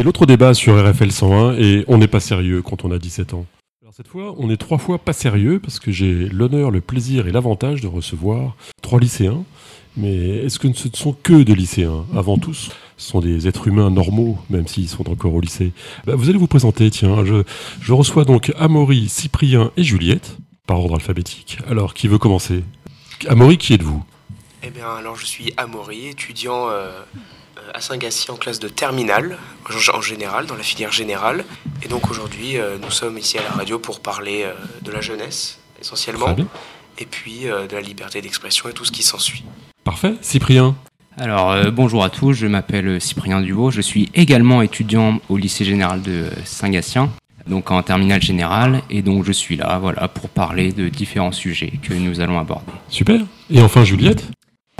C'est l'autre débat sur RFL 101 et on n'est pas sérieux quand on a 17 ans. Cette fois, on est trois fois pas sérieux parce que j'ai l'honneur, le plaisir et l'avantage de recevoir trois lycéens. Mais est-ce que ce ne sont que des lycéens Avant tout, ce sont des êtres humains normaux, même s'ils sont encore au lycée. Bah, vous allez vous présenter, tiens. Je, reçois donc Amaury, Cyprien et Juliette, par ordre alphabétique. Alors, qui veut commencer? Amaury, qui êtes-vous? Eh bien, alors je suis Amaury, étudiant euh, à Saint-Gatien en classe de terminale, en en général, dans la filière générale. Et donc aujourd'hui, euh, nous sommes ici à la radio pour parler euh, de la jeunesse, essentiellement, Très bien. et puis euh, de la liberté d'expression et tout ce qui s'ensuit. Parfait. Cyprien Alors euh, bonjour à tous, je m'appelle Cyprien Duvaux, je suis également étudiant au lycée général de Saint-Gatien, donc en terminale générale, et donc je suis là voilà, pour parler de différents sujets que nous allons aborder. Super. Et enfin, Juliette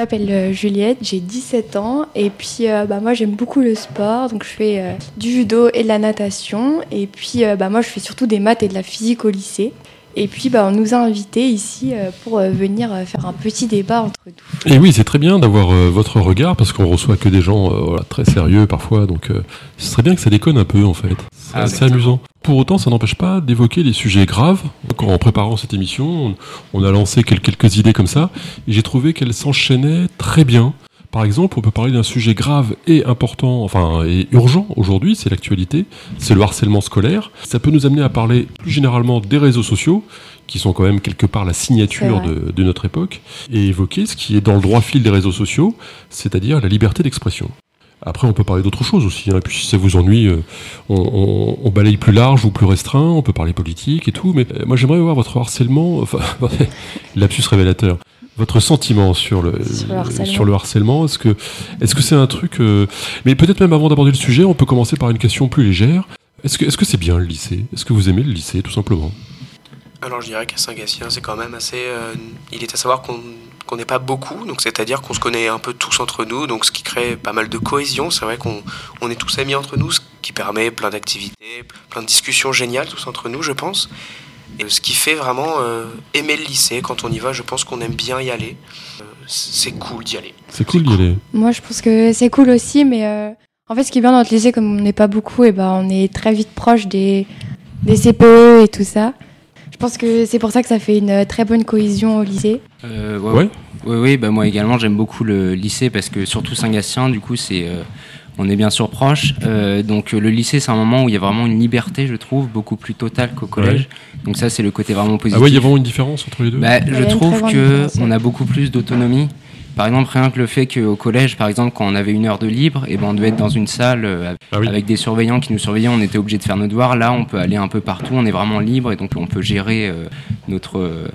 Je m'appelle euh, Juliette, j'ai 17 ans et puis euh, bah, moi j'aime beaucoup le sport, donc je fais euh, du judo et de la natation et puis bah, moi je fais surtout des maths et de la physique au lycée. Et puis bah, on nous a invités ici euh, pour euh, venir euh, faire un petit débat entre nous. Et oui, c'est très bien d'avoir euh, votre regard parce qu'on reçoit que des gens euh, voilà, très sérieux parfois, donc euh, ce serait bien que ça déconne un peu en fait. C'est Ah, assez amusant. Pour autant, ça n'empêche pas d'évoquer des sujets graves. Donc, en préparant cette émission, on, on a lancé quel- quelques idées comme ça et j'ai trouvé qu'elles s'enchaînaient très bien. Par exemple, on peut parler d'un sujet grave et important, enfin et urgent aujourd'hui, c'est l'actualité, c'est le harcèlement scolaire. Ça peut nous amener à parler plus généralement des réseaux sociaux, qui sont quand même quelque part la signature de, de notre époque, et évoquer ce qui est dans le droit fil des réseaux sociaux, c'est-à-dire la liberté d'expression. Après, on peut parler d'autres choses aussi. Hein. Et puis, si ça vous ennuie, euh, on, on- on balaye plus large ou plus restreint. On peut parler politique et tout. Mais euh, moi, j'aimerais voir votre harcèlement. Enfin, lapsus révélateur. Votre sentiment sur le Sur le harcèlement. sur le harcèlement. Est-ce que est-ce que c'est un truc euh, Mais peut-être même avant d'aborder le sujet, on peut commencer par une question plus légère. Est-ce que est-ce que c'est bien le lycée? Est-ce que vous aimez le lycée, tout simplement? Alors je dirais qu'à Saint-Gatien, c'est quand même assez... euh, il est à savoir qu'on qu'on n'est pas beaucoup, donc c'est-à-dire qu'on se connaît un peu tous entre nous, donc ce qui crée pas mal de cohésion. C'est vrai qu'on on est tous amis entre nous, ce qui permet plein d'activités, plein de discussions géniales tous entre nous, je pense. Et ce qui fait vraiment euh, aimer le lycée, quand on y va, je pense qu'on aime bien y aller. Euh, c'est cool d'y aller. C'est cool d'y aller. Moi je pense que c'est cool aussi, mais euh, en fait ce qui est bien dans notre lycée, comme on n'est pas beaucoup, et ben on est très vite proche des, des CPE et tout ça. Je pense que c'est pour ça que ça fait une très bonne cohésion au lycée. Euh, Ouais. Oui, oui, bah moi également j'aime beaucoup le lycée parce que surtout Saint-Gatien, du coup, c'est, euh, on est bien sûr proche. Euh, donc euh, le lycée, c'est un moment où il y a vraiment une liberté, je trouve, beaucoup plus totale qu'au collège. Donc ça, c'est le côté vraiment positif. Ah ouais, il y a vraiment une différence entre les deux. Bah, je trouve que on a beaucoup plus d'autonomie. Par exemple, rien que le fait qu'au collège, par exemple, quand on avait une heure de libre, et ben on devait être dans une salle euh, Ah oui. avec des surveillants qui nous surveillaient, on était obligé de faire nos devoirs. Là, on peut aller un peu partout, on est vraiment libre et donc on peut gérer euh, notre euh,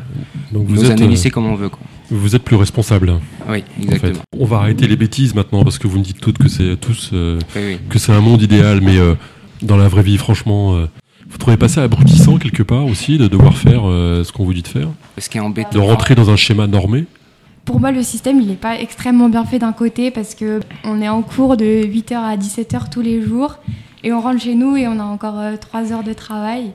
Donc nos vous êtes années lycée comme on veut. Quoi. Vous êtes plus responsable. Oui, en exactement. fait. On va arrêter les bêtises maintenant parce que vous me dites toutes que c'est tous euh, Oui, oui. que c'est un monde idéal, mais euh, dans la vraie vie, franchement, euh, vous trouvez pas ça abrutissant quelque part aussi de devoir faire euh, ce qu'on vous dit de faire, Ce qui est embêtant. de rentrer dans un schéma normé? Pour moi, le système, il n'est pas extrêmement bien fait d'un côté parce que on est en cours de 8h à 17h tous les jours et on rentre chez nous et on a encore 3 heures de travail.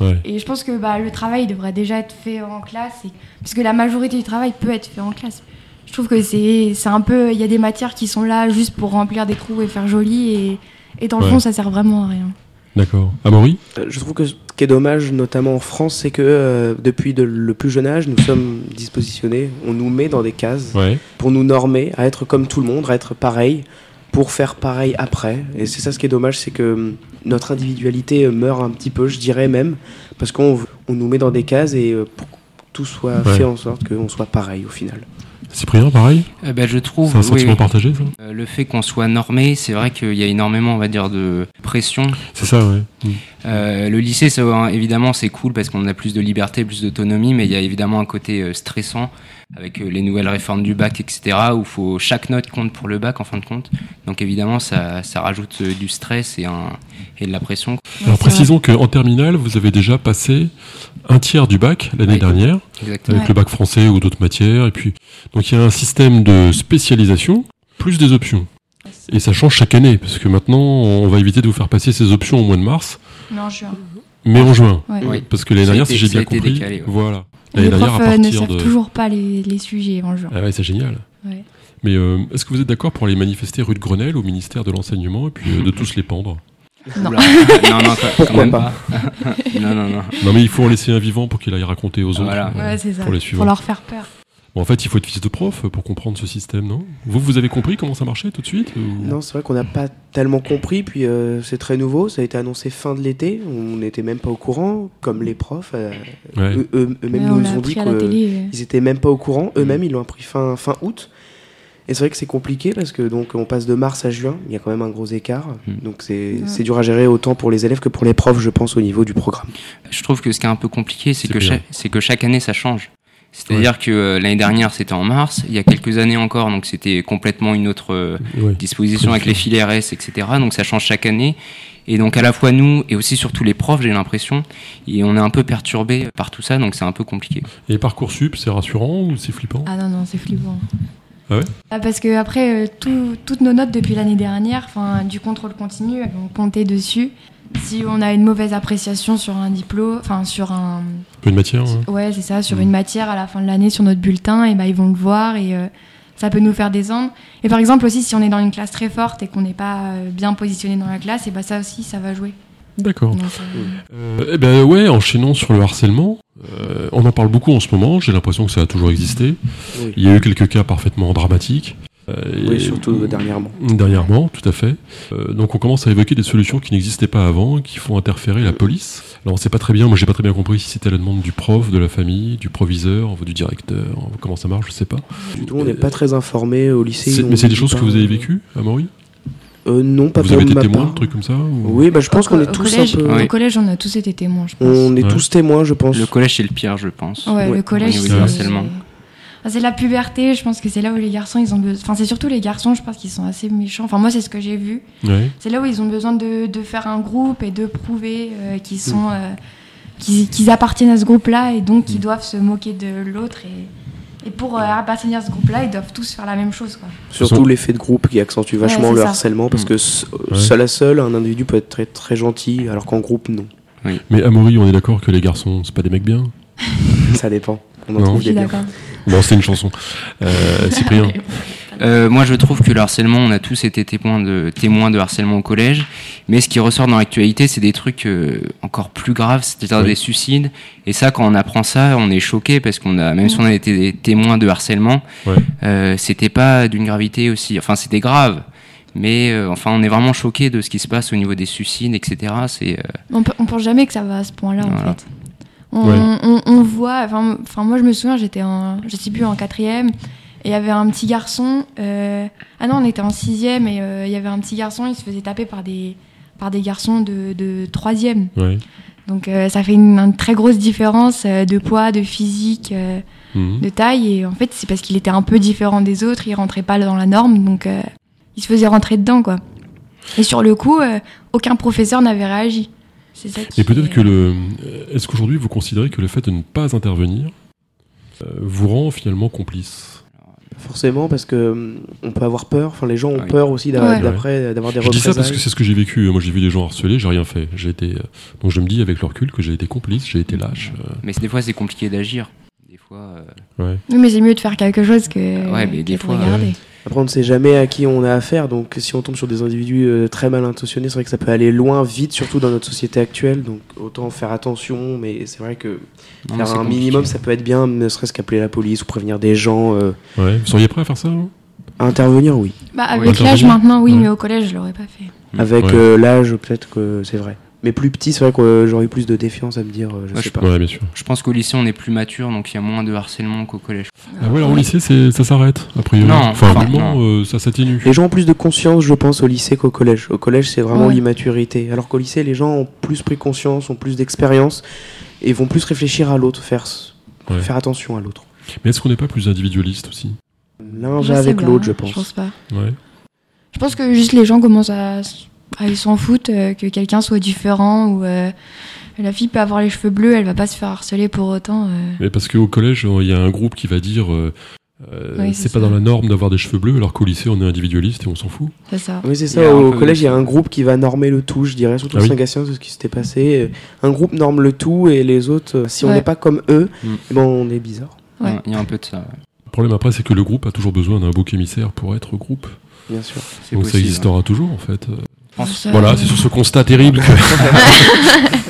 Ouais. Et je pense que bah, le travail devrait déjà être fait en classe et- parce que la majorité du travail peut être fait en classe. Je trouve que c'est c'est un peu. Il y a des matières qui sont là juste pour remplir des trous et faire joli et, et dans le Ouais. fond, ça sert vraiment à rien. D'accord. Amaury Euh, Je trouve que ce qui est dommage, notamment en France, c'est que euh, depuis de- le plus jeune âge, nous sommes dispositionnés, on nous met dans des cases Ouais. pour nous normer, à être comme tout le monde, à être pareil, pour faire pareil après. Et c'est ça ce qui est dommage, c'est que hum, notre individualité euh, meurt un petit peu, je dirais même, parce qu'on on nous met dans des cases et euh, pour que tout soit Ouais. fait en sorte qu'on soit pareil au final. Cyprien, pareil? Euh, ben, je trouve C'est un oui, sentiment partagé, ça? Euh, le fait qu'on soit normé, c'est vrai qu'il y a énormément, on va dire, de pression C'est ça, ouais. Mm. Euh, le lycée, ça, hein, évidemment, c'est cool parce qu'on a plus de liberté, plus d'autonomie, mais il y a évidemment un côté euh, stressant avec euh, les nouvelles réformes du bac, etc., où faut chaque note compte pour le bac en fin de compte. Donc évidemment, ça, ça rajoute euh, du stress et, un, et de la pression. Alors précisons qu'en terminale, vous avez déjà passé un tiers du bac l'année dernière, Exactement. avec le bac français ou d'autres matières, et puis donc il y a un système de spécialisation plus des options. Et ça change chaque année, parce que maintenant, on va éviter de vous faire passer ces options au mois de mars, Non, je suis un- mais en juin. Ouais. Oui. Parce que l'année dernière, si j'ai bien compris, décalé, ouais. Les profs à euh, ne savent de... toujours pas les, les sujets en juin. Ah ouais, c'est génial. Ouais. Mais euh, est-ce que vous êtes d'accord pour aller manifester rue de Grenelle au ministère de l'enseignement et puis euh, de tous les pendre? Non. Non, non, Pourquoi même pas? Non, non, non. Non, mais il faut en laisser un vivant pour qu'il aille raconter aux autres. Voilà. euh, Ouais, c'est ça. Pour les Pour suivants. leur faire peur. Bon, en fait, il faut être fils de prof pour comprendre ce système, non? Vous, vous avez compris comment ça marchait tout de suite ou- Non, c'est vrai qu'on n'a pas tellement compris, puis euh, c'est très nouveau, ça a été annoncé fin de l'été, on n'était même pas au courant, comme les profs, euh, Ouais. eux- eux- eux-mêmes on nous ont dit qu'ils télé. euh. étaient même pas au courant, eux-mêmes ils l'ont appris fin, fin août. Et c'est vrai que c'est compliqué parce que donc on passe de mars à juin, il y a quand même un gros écart, Mm. donc c'est Ouais. c'est dur à gérer autant pour les élèves que pour les profs, je pense, au niveau du programme. Je trouve que ce qui est un peu compliqué, c'est que, chaque- que chaque année ça change. C'est-à-dire que euh, l'année dernière c'était en mars, il y a quelques années encore, donc c'était complètement une autre euh, Ouais. disposition avec les filets RS, etc. Donc ça change chaque année. Et donc à la fois nous et aussi surtout les profs, j'ai l'impression, et on est un peu perturbé par tout ça, donc c'est un peu compliqué. Et Parcoursup, c'est rassurant ou c'est flippant? Ah non, non, c'est flippant. Ah ouais? Parce que après, euh, tout- toutes nos notes depuis l'année dernière, enfin, du contrôle continu, elles vont compter dessus. Si on a une mauvaise appréciation sur un diplôme, enfin sur un, Peu de matière hein ouais, c'est ça, sur Mm. une matière à la fin de l'année sur notre bulletin, et ben ils vont le voir et euh, ça peut nous faire descendre. Et par exemple aussi, si on est dans une classe très forte et qu'on n'est pas euh, bien positionné dans la classe, et ben ça aussi, ça va jouer. D'accord. Euh, Euh, eh ben ouais, enchaînons sur le harcèlement. Euh, on en parle beaucoup en ce moment, j'ai l'impression que ça a toujours existé. Oui, Il y a eu quelques cas parfaitement dramatiques. Euh, Oui, et- surtout dernièrement. Dernièrement, tout à fait. Euh, donc on commence à évoquer des solutions qui n'existaient pas avant, qui font interférer la police. Alors on sait pas très bien, moi j'ai pas très bien compris si c'était la demande du prof, de la famille, du proviseur, du directeur, comment ça marche, je sais pas. Du tout, on n'est pas très informé au lycée. Mais c'est des choses pas- que vous avez vécues, Amaury euh, Non, pas Vous pour avez été témoin de trucs comme ça ou- Oui, bah, je pense au qu'on est tous collège, un peu. Ouais. Au collège, on a tous été témoins, je pense. On est Ouais. tous témoins, je pense. Le collège c'est le pire, je pense. Ouais, Ouais, le collège, c'est c'est la puberté, je pense que c'est là où les garçons, ils ont besoin. Enfin, c'est surtout les garçons, je pense qu'ils sont assez méchants. Enfin, moi, c'est ce que j'ai vu. Ouais. C'est là où ils ont besoin de, de faire un groupe et de prouver euh, qu'ils sont. euh, qu'ils appartiennent à ce groupe-là et donc qu'ils doivent se moquer de l'autre. Et, et pour euh, appartenir à ce groupe-là, ils doivent tous faire la même chose, quoi. Surtout l'effet de groupe qui accentue vachement c'est le ça. harcèlement parce Mm. que se- Ouais. seul à seul, un individu peut être très, très gentil alors qu'en groupe, non. Mais Amaury, on est d'accord que les garçons, c'est pas des mecs bien? Ça dépend. On en Non. trouve des. Bon, c'est une chanson. Euh, Cyprien Euh, moi, je trouve que le harcèlement, on a tous été témoins de, témoins de harcèlement au collège, mais ce qui ressort dans l'actualité, c'est des trucs euh, encore plus graves, c'est-à-dire Oui. des suicides. Et ça, quand on apprend ça, on est choqué parce qu'on a, même si on a été des témoins de harcèlement, Ouais. euh, c'était pas d'une gravité aussi. Enfin, c'était grave, mais euh, enfin, on est vraiment choqué de ce qui se passe au niveau des suicides, etc. C'est euh, On, pe- on pense jamais que ça va à ce point-là, en fait. On, Ouais. on- on voit. Enfin, enfin, moi, je me souviens, j'étais en. Je sais plus, en quatrième. Et il y avait un petit garçon. euh, Ah non, on était en sixième et euh, il y avait un petit garçon, il se faisait taper par des, par des garçons de, de troisième. Ouais. Donc euh, ça fait une, une très grosse différence euh, de poids, de physique, euh, Mhm. de taille. Et en fait, c'est parce qu'il était un peu différent des autres, il rentrait pas dans la norme, donc euh, il se faisait rentrer dedans, quoi. Et sur le coup, euh, aucun professeur n'avait réagi. C'est ça qui Et peut-être est- que le. Est-ce qu'aujourd'hui vous considérez que le fait de ne pas intervenir euh, vous rend finalement complice? Forcément, parce que hum, on peut avoir peur. Enfin, les gens ont peur aussi Ouais. d'après d'avoir des Je dis ça parce que représailles. c'est ce que j'ai vécu. Moi, j'ai vu des gens harcelés, j'ai rien fait. J'ai été. euh, Donc, je me dis avec le recul que j'ai été complice, j'ai été lâche. euh, mais des fois, c'est compliqué d'agir. Des fois, euh, ouais. Oui, mais c'est mieux de faire quelque chose que, Ouais, mais des que de fois, regarder. Après, on ne sait jamais à qui on a affaire. Donc, si on tombe sur des individus euh, très mal intentionnés, c'est vrai que ça peut aller loin, vite, surtout dans notre société actuelle. Donc, autant faire attention. Mais c'est vrai que non, faire un compliqué. minimum, ça peut être bien, ne serait-ce qu'appeler la police ou prévenir des gens. euh, Ouais. Vous seriez prêt à faire ça hein à intervenir, oui. Bah, Oui, avec l'âge maintenant, oui, Ouais. mais au collège, je l'aurais pas fait. Avec Ouais. euh, l'âge, peut-être que c'est vrai. Mais plus petit, c'est vrai que euh, j'aurais eu plus de défiance à me dire, euh, je Ouais, sais je pas. Ouais, bien sûr. Je pense qu'au lycée, on est plus mature, donc il y a moins de harcèlement qu'au collège. Ah ouais, alors au lycée, ça s'arrête, a priori. Non, enfin, enfin, vraiment, euh, ça s'atténue. Les gens ont plus de conscience, je pense, au lycée qu'au collège. Au collège, c'est vraiment Ouais. l'immaturité. Alors qu'au lycée, les gens ont plus pris conscience, ont plus d'expérience et vont plus réfléchir à l'autre, faire, Ouais. faire attention à l'autre. Mais est-ce qu'on n'est pas plus individualiste aussi? L'un va avec l'autre, je pense. Je pense pas. Ouais. Je pense que juste les gens commencent à, à ils s'en foutent euh, que quelqu'un soit différent ou euh, la fille peut avoir les cheveux bleus, elle va pas se faire harceler pour autant. euh. Mais parce qu'au collège, il y a un groupe qui va dire euh, euh, Oui, c'est pas ça. dans la norme d'avoir des cheveux bleus, alors qu'au lycée, on est individualiste et on s'en fout. C'est ça. Oui, c'est ça. Au collège, il y a un groupe qui va normer le tout, je dirais, surtout Ah à. Saint-Gatien, c'est ce qui s'était passé. Un groupe norme le tout et les autres, si on n'est pas comme eux, Mm. eh ben, on est bizarre, Ouais. Ouais, Il y a un peu de ça. ouais. Le problème après, c'est que le groupe a toujours besoin d'un bouc émissaire pour être groupe. bien sûr. Donc ça existera toujours en fait. Pense. Voilà, c'est sur ce constat terrible que.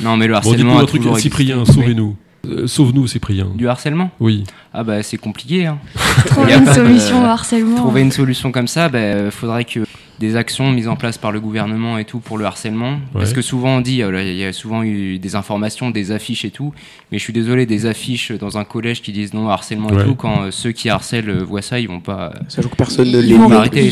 Non, mais le Bon, harcèlement a un truc, toujours Cyprien, sauvez-nous. Euh, Sauve-nous, Cyprien. Du harcèlement Oui. Ah bah c'est compliqué. Hein. Trouver une de- solution au harcèlement. Trouver une solution comme ça, il faudrait que des actions mises en place par le gouvernement et tout pour le harcèlement. Parce que souvent on dit, euh, il y a souvent eu des informations, des affiches et tout, mais je suis désolé, des affiches dans un collège qui disent non harcèlement Ouais. et tout, quand euh, ceux qui harcèlent euh, voient ça, ils vont pas... Sachant que personne ne les arrêter,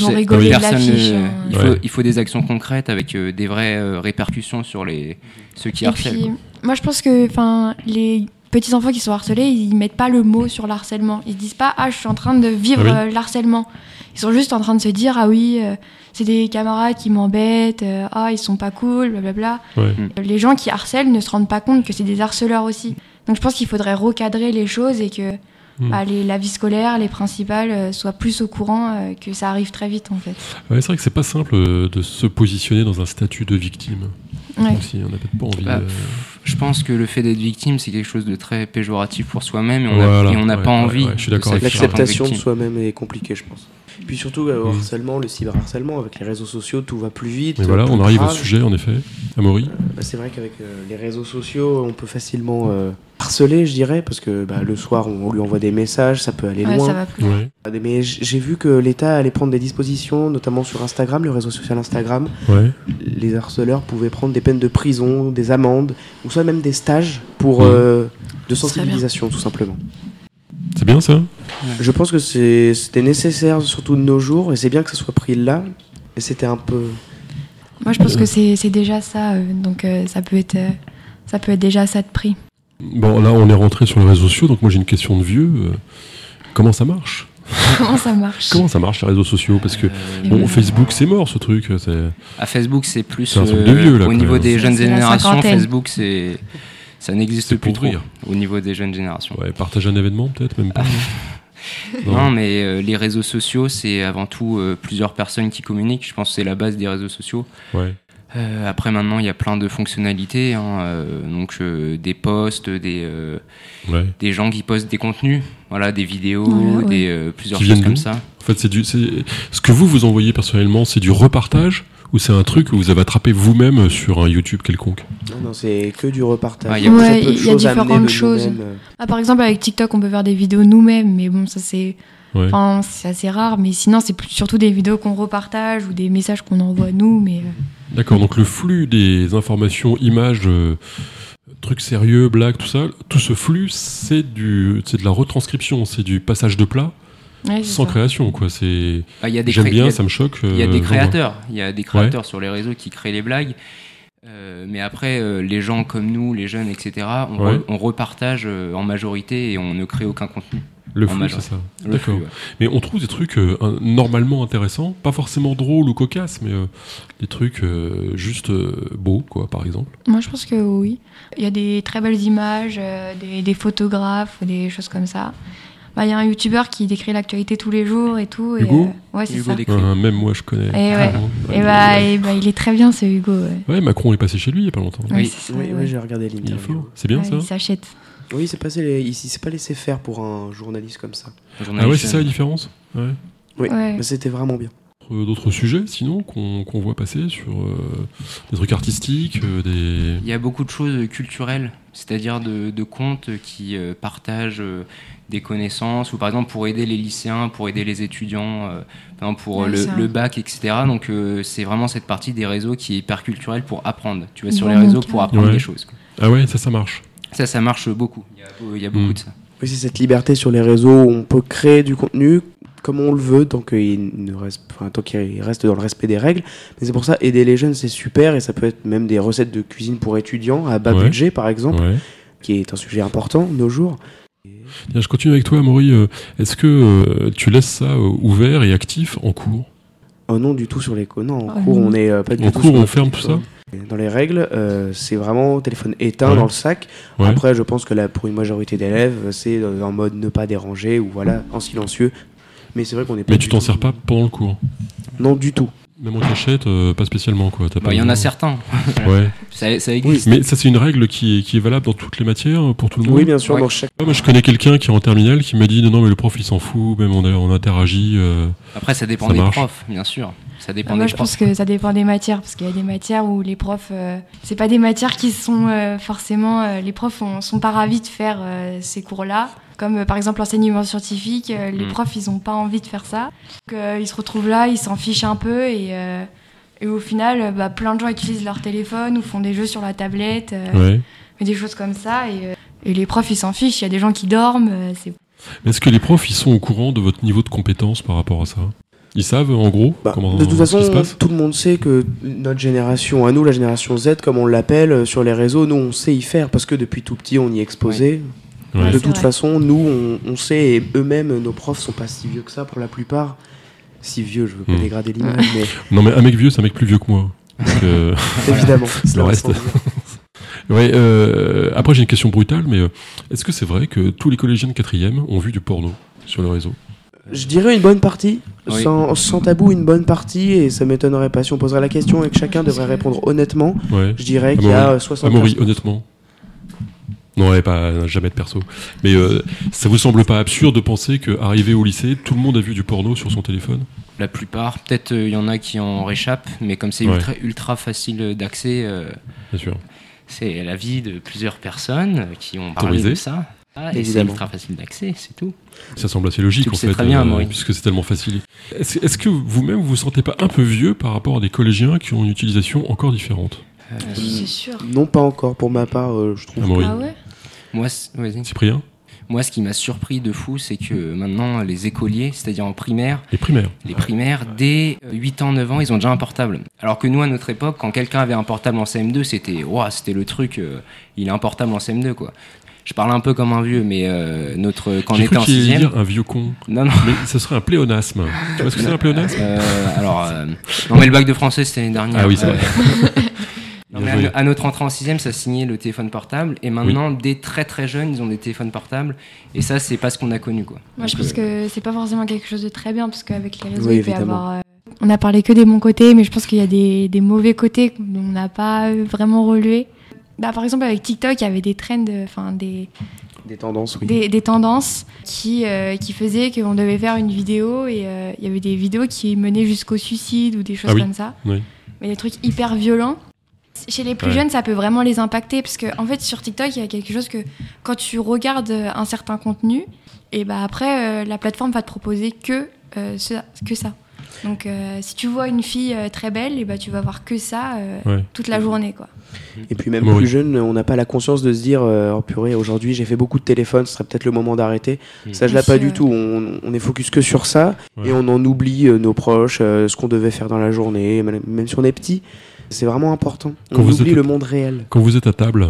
hein. il, faut, Ouais. il faut des actions concrètes avec euh, des vraies euh, répercussions sur les, ceux qui Et harcèlent. puis, moi, je pense que enfin, les petits enfants qui sont harcelés, ils mettent pas le mot sur le harcèlement. Ils se disent pas ah je suis en train de vivre Ah oui. euh, le harcèlement. Ils sont juste en train de se dire ah oui euh, c'est des camarades qui m'embêtent, euh, ah ils sont pas cool, blablabla. Ouais. Euh, Les gens qui harcèlent ne se rendent pas compte que c'est des harceleurs aussi. Donc je pense qu'il faudrait recadrer les choses et que Mm. bah, les- la vie scolaire, les principales euh, soient plus au courant euh, que ça arrive très vite en fait. Ouais, c'est vrai que c'est pas simple euh, de se positionner dans un statut de victime. Ouais. Aussi, on n'a peut-être pas envie. Bah, euh, Je pense que le fait d'être victime, c'est quelque chose de très péjoratif pour soi-même et on a- Voilà, et on n'a pas ouais, envie. ouais, je suis d'accord L'acceptation de soi-même est compliquée, je pense. Puis surtout, euh, au Mm. harcèlement, le cyberharcèlement, avec les réseaux sociaux, tout va plus vite. Mais voilà, on arrive au grave. sujet, en effet. Amaury Bah, c'est vrai qu'avec euh, les réseaux sociaux, on peut facilement euh, harceler, je dirais, parce que bah, le soir, on, on lui envoie des messages, ça peut aller Ouais, loin. ça va plus. Ouais. Ah, Mais j'ai vu que l'État allait prendre des dispositions, notamment sur Instagram, le réseau social Instagram. Ouais. Les harceleurs pouvaient prendre des peines de prison, des amendes, ou soit même des stages pour de sensibilisation, tout simplement. C'est bien ça? Je pense que c'était nécessaire, surtout de nos jours, et c'est bien que ça soit pris là. Et c'était un peu. Moi, je pense que c'est déjà ça, euh, donc euh, ça peut être, euh, ça peut être déjà ça de prix. Bon, là, on est rentré sur les réseaux sociaux, donc moi j'ai une question de vieux. comment ça marche? Comment ça marche? Comment ça marche les réseaux sociaux? Parce que Euh, bon, Facebook c'est mort ce truc. À Facebook, c'est plus C'est un truc de vieux, là, au niveau même. des jeunes générations. Facebook, c'est ça n'existe C'est plus pour trop rire. au niveau des jeunes générations. ouais, partager un événement peut-être même pas. non mais euh, les réseaux sociaux, c'est avant tout euh, plusieurs personnes qui communiquent. Je pense que c'est la base des réseaux sociaux. Ouais. Euh, après, maintenant, il y a plein de fonctionnalités. hein, euh, donc, euh, des posts, des, euh, Ouais. des gens qui postent des contenus, voilà, des vidéos, Ouais, ouais. des euh, plusieurs Qui choses comme ça. En fait, c'est du. c'est- Ce que vous vous envoyez personnellement, c'est du repartage ou c'est un truc que vous avez attrapé vous-même sur un YouTube quelconque Non, non, c'est que du repartage. Ouais, il y a- Ouais, y différentes choses. Ah, par exemple, avec TikTok, on peut faire des vidéos nous-mêmes, mais bon, ça c'est, Ouais. enfin, c'est assez rare. Mais sinon, c'est surtout des vidéos qu'on repartage ou des messages qu'on envoie nous. Mais euh, D'accord, donc le flux des informations, images, euh, trucs sérieux, blagues, tout ça, tout ce flux, c'est du, c'est de la retranscription, c'est du passage de plat ouais, sans ça. création, quoi. C'est, Ah, j'aime cré- bien, ça me choque. Il y a euh, des créateurs, il y a des créateurs sur les réseaux qui créent les blagues. Euh, mais après, euh, les gens comme nous, les jeunes, etc., on, Ouais. re- on repartage euh, en majorité et on ne crée aucun contenu. Le flux, c'est ça. D'accord. ouais. Mais on trouve des trucs euh, normalement intéressants, pas forcément drôles ou cocasses, mais euh, des trucs euh, juste euh, beaux, quoi, par exemple. Moi, je pense que oui. Il y a des très belles images, euh, des, des photographes, des choses comme ça. Bah, Il y a un youtubeur qui décrit l'actualité tous les jours et tout. et, Hugo euh, Ouais, c'est Hugo ça. Même moi, je connais. Et ouais. Vraiment. Et bah, et bah, il est très bien ce Hugo. Ouais, Ouais, Macron est passé chez lui il y a pas longtemps. Oui. c'est ça, Oui, ouais. oui, j'ai regardé l'interview. C'est bien Ouais, ça Il s'achète. Oui, il s'est passé les- il s'est pas laissé faire pour un journaliste comme ça. Ah ouais, c'est ça la différence Ouais. Oui, Ouais. mais c'était vraiment bien. Euh, D'autres sujets, sinon, qu'on qu'on voit passer sur euh, des trucs artistiques, euh, des... Il y a beaucoup de choses culturelles, c'est-à-dire de, de comptes qui euh, partagent euh, des connaissances, ou par exemple pour aider les lycéens, pour aider les étudiants, euh, pour le, bac, etc. Donc euh, c'est vraiment cette partie des réseaux qui est hyper culturelle pour apprendre. Tu vas sur Bon les réseaux pour apprendre Ouais. des choses. quoi. Ah ouais, ça, ça marche. Ça, ça marche beaucoup. Il y a, il y a beaucoup Mm. de ça. Oui, c'est cette liberté sur les réseaux où on peut créer du contenu comme on le veut, tant qu'il ne reste, enfin, tant qu'il reste dans le respect des règles. Mais c'est pour ça, aider les jeunes, c'est super, et ça peut être même des recettes de cuisine pour étudiants à bas Ouais. budget, par exemple, Ouais. qui est un sujet important de nos jours. Tiens, je continue avec toi, Amaury. Euh, Est-ce que euh, tu laisses ça euh, ouvert et actif en cours? Oh non, du tout sur les co- Non, en Ah cours, non. on est euh, pas du En tout cours, sur on ferme tout téléphone. Dans les règles, euh, c'est vraiment téléphone éteint Ouais. dans le sac. Ouais. Après, je pense que là, pour une majorité d'élèves, c'est en mode ne pas déranger ou voilà, en silencieux. Mais c'est vrai qu'on est pas. Mais tu t'en sers pas pendant le cours Non, du tout. Même en cachette, euh, pas spécialement, quoi. Bah, Il y en a certains. Ouais. Ça, ça existe. Mais ça, c'est une règle qui est, qui est valable dans toutes les matières, pour tout le monde Oui, bien sûr, Ouais. dans chaque. Ouais, Moi, je connais quelqu'un qui est en terminale qui m'a dit non, non, mais le prof, il s'en fout, même on, a- on interagit. euh. Après, ça dépend Ça des marche. profs, bien sûr. Ça dépend Moi, des je profs. pense que ça dépend des matières, parce qu'il y a des matières où les profs, euh, c'est pas des matières qui sont euh, forcément, euh, les profs ont- sont pas ravis de faire euh, ces cours-là. Comme euh, par exemple l'enseignement scientifique, euh, les Mm. profs ils ont pas envie de faire ça. Donc, euh, ils se retrouvent là, ils s'en fichent un peu et, euh, et au final, bah, plein de gens utilisent leur téléphone ou font des jeux sur la tablette, euh, Ouais. des choses comme ça. Et, euh, et les profs ils s'en fichent. Il y a des gens qui dorment. euh, c'est Mais Est-ce que les profs, ils sont au courant de votre niveau de compétence par rapport à ça? Ils savent, en gros, Bah, comment de toute ce façon, qui se passe? tout le monde sait que notre génération, à nous, la génération Z, comme on l'appelle sur les réseaux, nous, on sait y faire parce que depuis tout petit, on y est exposé. Ouais. Ouais, de toute vrai. façon, nous, on, on sait, et eux-mêmes, nos profs sont pas si vieux que ça pour la plupart. Si vieux, je veux pas Hmm. dégrader l'image, mais Non, mais un mec vieux, c'est un mec plus vieux que moi. Donc, euh, évidemment. va reste. ouais, euh, après, j'ai une question brutale, mais euh, est-ce que c'est vrai que tous les collégiens de quatrième ont vu du porno sur le réseau? Je dirais une bonne partie, Oui. sans, sans tabou, une bonne partie, et ça m'étonnerait pas si on poserait la question et que chacun devrait répondre honnêtement. Ouais. Je dirais qu'il y a Amaury. euh, 75 Amaury, honnêtement. Non, ouais, pas jamais de perso. Mais euh, ça vous semble pas absurde de penser qu'arrivé au lycée, tout le monde a vu du porno sur son téléphone? La plupart, peut-être il y en a qui en réchappent, mais comme c'est Ouais. ultra, ultra facile d'accès, euh, Bien sûr. c'est la vie de plusieurs personnes euh, qui ont parlé Autorisé. de ça. Ah, et c'est ultra facile d'accès, c'est tout. Ça semble assez logique en fait, très bien, Amaury. puisque c'est tellement facile. Est-ce que vous-même vous vous sentez pas un peu vieux par rapport à des collégiens qui ont une utilisation encore différente? Euh, c'est sûr. Non, pas encore pour ma part, euh, je trouve. Amaury, Ah ouais? Moi. Cyprien, moi, ce qui m'a surpris de fou, c'est que maintenant, les écoliers, c'est-à-dire en primaire, les primaires. les primaires, dès euh, 8 ans, 9 ans, ils ont déjà un portable. Alors que nous, à notre époque, quand quelqu'un avait un portable en CM2, c'était le truc, euh, il a un portable en CM2, quoi. Je parle un peu comme un vieux, mais euh, notre, quand on était cru en qu'il allait 6 dire un vieux con, Non, non. mais ce serait un pléonasme. tu vois ce que c'est un pléonasme? Euh, alors, euh, non, mais le bac de français, c'était l'année dernière. Ah oui, c'est Euh, vrai. non, mais à, à notre entrée en sixième, ça signait le téléphone portable. Et maintenant, dès très très jeunes, ils ont des téléphones portables. Et ça, c'est pas ce qu'on a connu, quoi. Moi, je pense euh, que c'est pas forcément quelque chose de très bien, parce qu'avec les réseaux, Oui, il peut y évidemment. avoir. euh, On a parlé que des bons côtés, mais je pense qu'il y a des, des mauvais côtés dont on n'a pas euh, vraiment relevé. Bah, par exemple, avec TikTok, il y avait des trends, enfin des, Des tendances, oui. des, des tendances qui, euh, qui faisaient qu'on devait faire une vidéo et euh, il y avait des vidéos qui menaient jusqu'au suicide ou des choses Ah oui. comme ça. Oui. Mais des trucs hyper violents. Chez les plus Ouais. jeunes, ça peut vraiment les impacter parce que en fait, sur TikTok, il y a quelque chose que quand tu regardes euh, un certain contenu, et bah après, euh, la plateforme va te proposer que, euh, ça, que ça. Donc, euh, si tu vois une fille euh, très belle, et bah tu vas voir que ça euh, Ouais. toute la journée, quoi. Et puis même Amaury. plus jeune, on n'a pas la conscience de se dire euh, oh purée, aujourd'hui j'ai fait beaucoup de téléphone, ce serait peut-être le moment d'arrêter. Mm. Ça, je l'ai pas du tout. On, on est focus que sur ça Ouais. et on en oublie euh, nos proches, euh, ce qu'on devait faire dans la journée, même même si on est petit. C'est vraiment important. Quand on vous oublie êtes- le monde réel. Quand vous êtes à table,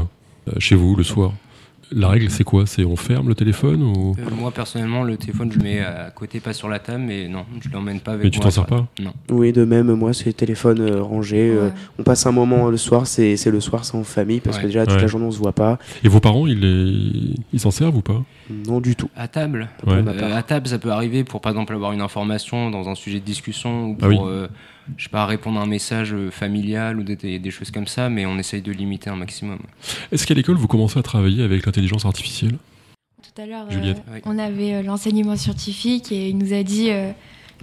euh, chez vous, le soir, la règle c'est quoi? C'est on ferme le téléphone ou? Euh, moi, personnellement, le téléphone, je le mets à côté, pas sur la table, mais non, je l'emmène pas avec Mais tu moi. t'en sers pas? Non. Oui, de même, moi, c'est téléphone euh, rangé. euh, on passe un moment le soir, c'est c'est le soir, c'est en famille, parce que déjà, toute Ouais. la journée, on se voit pas. Et vos parents, ils les- ils s'en servent ou pas? Non, du tout. À table? Euh, à table, ça peut arriver pour par exemple avoir une information dans un sujet de discussion ou pour, Ah oui. euh, je sais pas, répondre à un message familial ou des, des- des choses comme ça, mais on essaye de limiter un maximum. Est-ce qu'à l'école, vous commencez à travailler avec l'intelligence artificielle Tout à l'heure, Juliette. euh, on avait euh, l'enseignement scientifique et il nous a dit euh,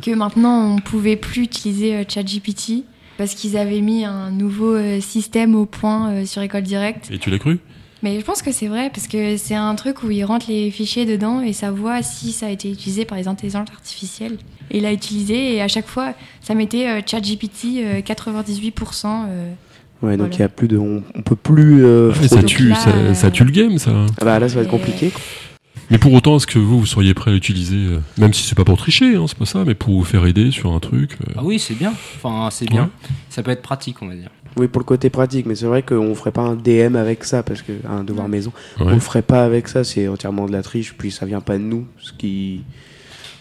que maintenant on pouvait plus utiliser ChatGPT parce qu'ils avaient mis un nouveau système au point sur École Directe. Et tu l'as cru? Mais je pense que c'est vrai parce que c'est un truc où ils rentrent les fichiers dedans et ça voit si ça a été utilisé par les intelligences artificielles. Et il a utilisé et à chaque fois ça mettait ChatGPT euh, 98%. Ouais, donc il Voilà. y a plus de. On, on peut plus. euh, Ah, mais ça tue, là, ça, euh, ça tue le game, ça. Ah bah là, ça va être compliqué. Mais pour autant, est-ce que vous, vous seriez prêt à l'utiliser, euh, même si c'est pas pour tricher, hein, c'est pas ça, mais pour vous faire aider sur un truc euh, Ah oui, c'est bien. Enfin, c'est bien. Ça peut être pratique, on va dire. Oui, pour le côté pratique, mais c'est vrai qu'on ferait pas un DM avec ça, parce que un devoir maison, on ouais. le ferait pas avec ça, c'est entièrement de la triche, puis ça vient pas de nous, ce qui.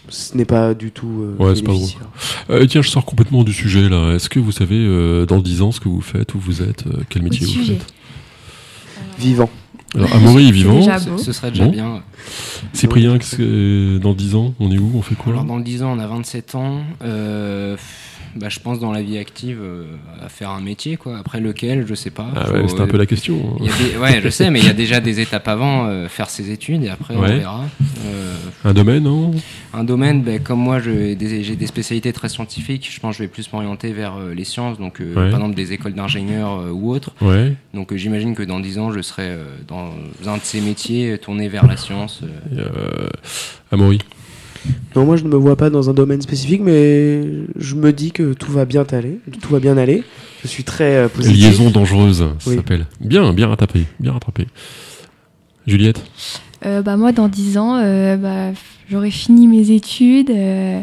Ce n'est pas du tout. euh, Ouais, c'est pas bénéficiaire. Euh, tiens, je sors complètement du sujet là. Est-ce que vous savez euh, dans 10 ans ce que vous faites, où vous êtes, euh, quel métier vous faites Vivant. Alors, Amaury est vivant. Ce, serait déjà Bon. bien. Cyprien, euh, dans 10 ans, on est où On fait quoi Alors, dans 10 ans, on a 27 ans. Bah, je pense dans la vie active euh, à faire un métier, quoi. Après lequel, je sais pas. Ah Faut- ouais, c'était un peu la question. hein. des- ouais, je sais, mais il y a déjà des étapes avant, euh, faire ses études et après Ouais. on verra. Euh, Un domaine, non? Un domaine, ben, comme moi, j'ai des, des spécialités très scientifiques. Je pense que je vais plus m'orienter vers les sciences, donc Ouais. par exemple des écoles d'ingénieurs ou autres. Donc j'imagine que dans 10 ans, je serai dans un de ces métiers tourné vers la science. Amaury. Non, moi je ne me vois pas dans un domaine spécifique, mais je me dis que tout va bien aller. Tout va bien aller. Je suis très euh, positif. Liaison dangereuse, ça Oui. s'appelle. Bien, bien rattrapé, bien rattrapé. Juliette Euh, bah, moi, dans 10 ans, euh, bah, j'aurai fini mes études. euh,